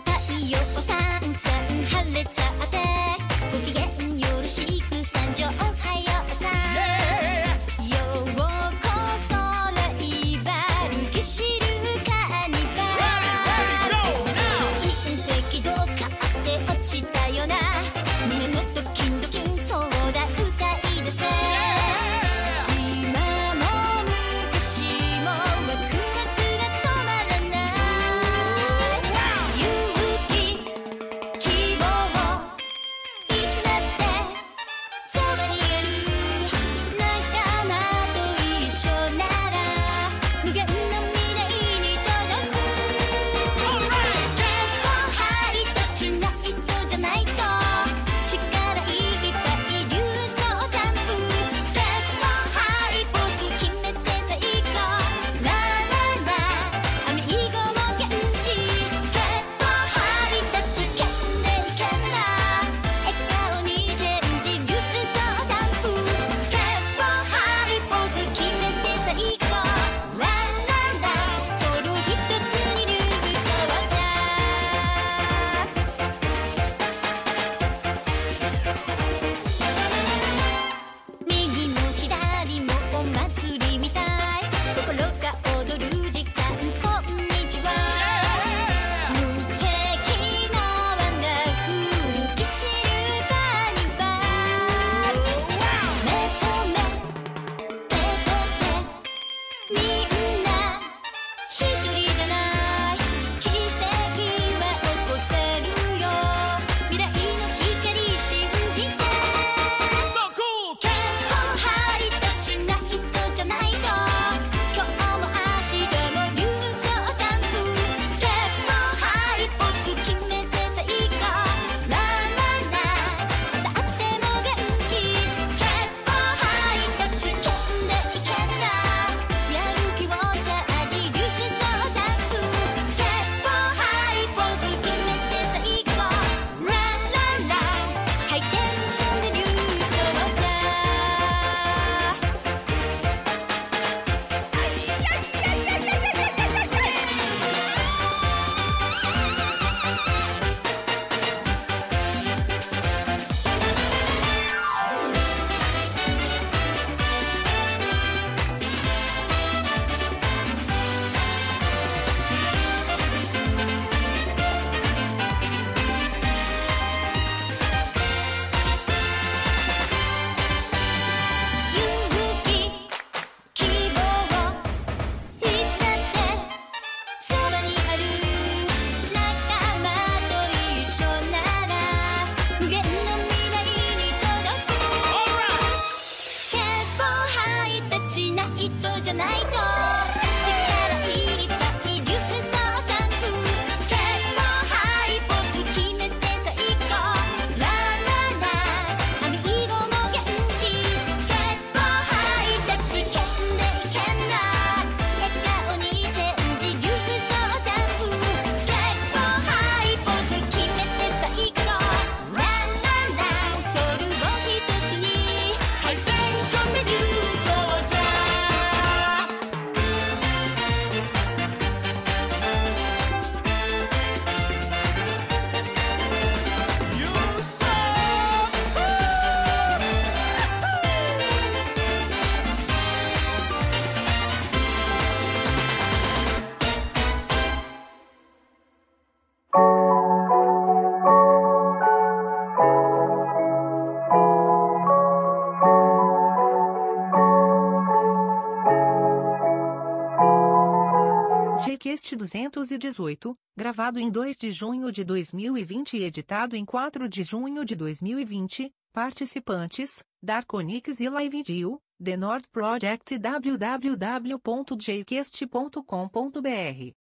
Podcast 218, gravado em 2 de junho de 2020 e editado em 4 de junho de 2020. Participantes: Darkonix e LiveDeal, The Nord Project www.jcast.com.br.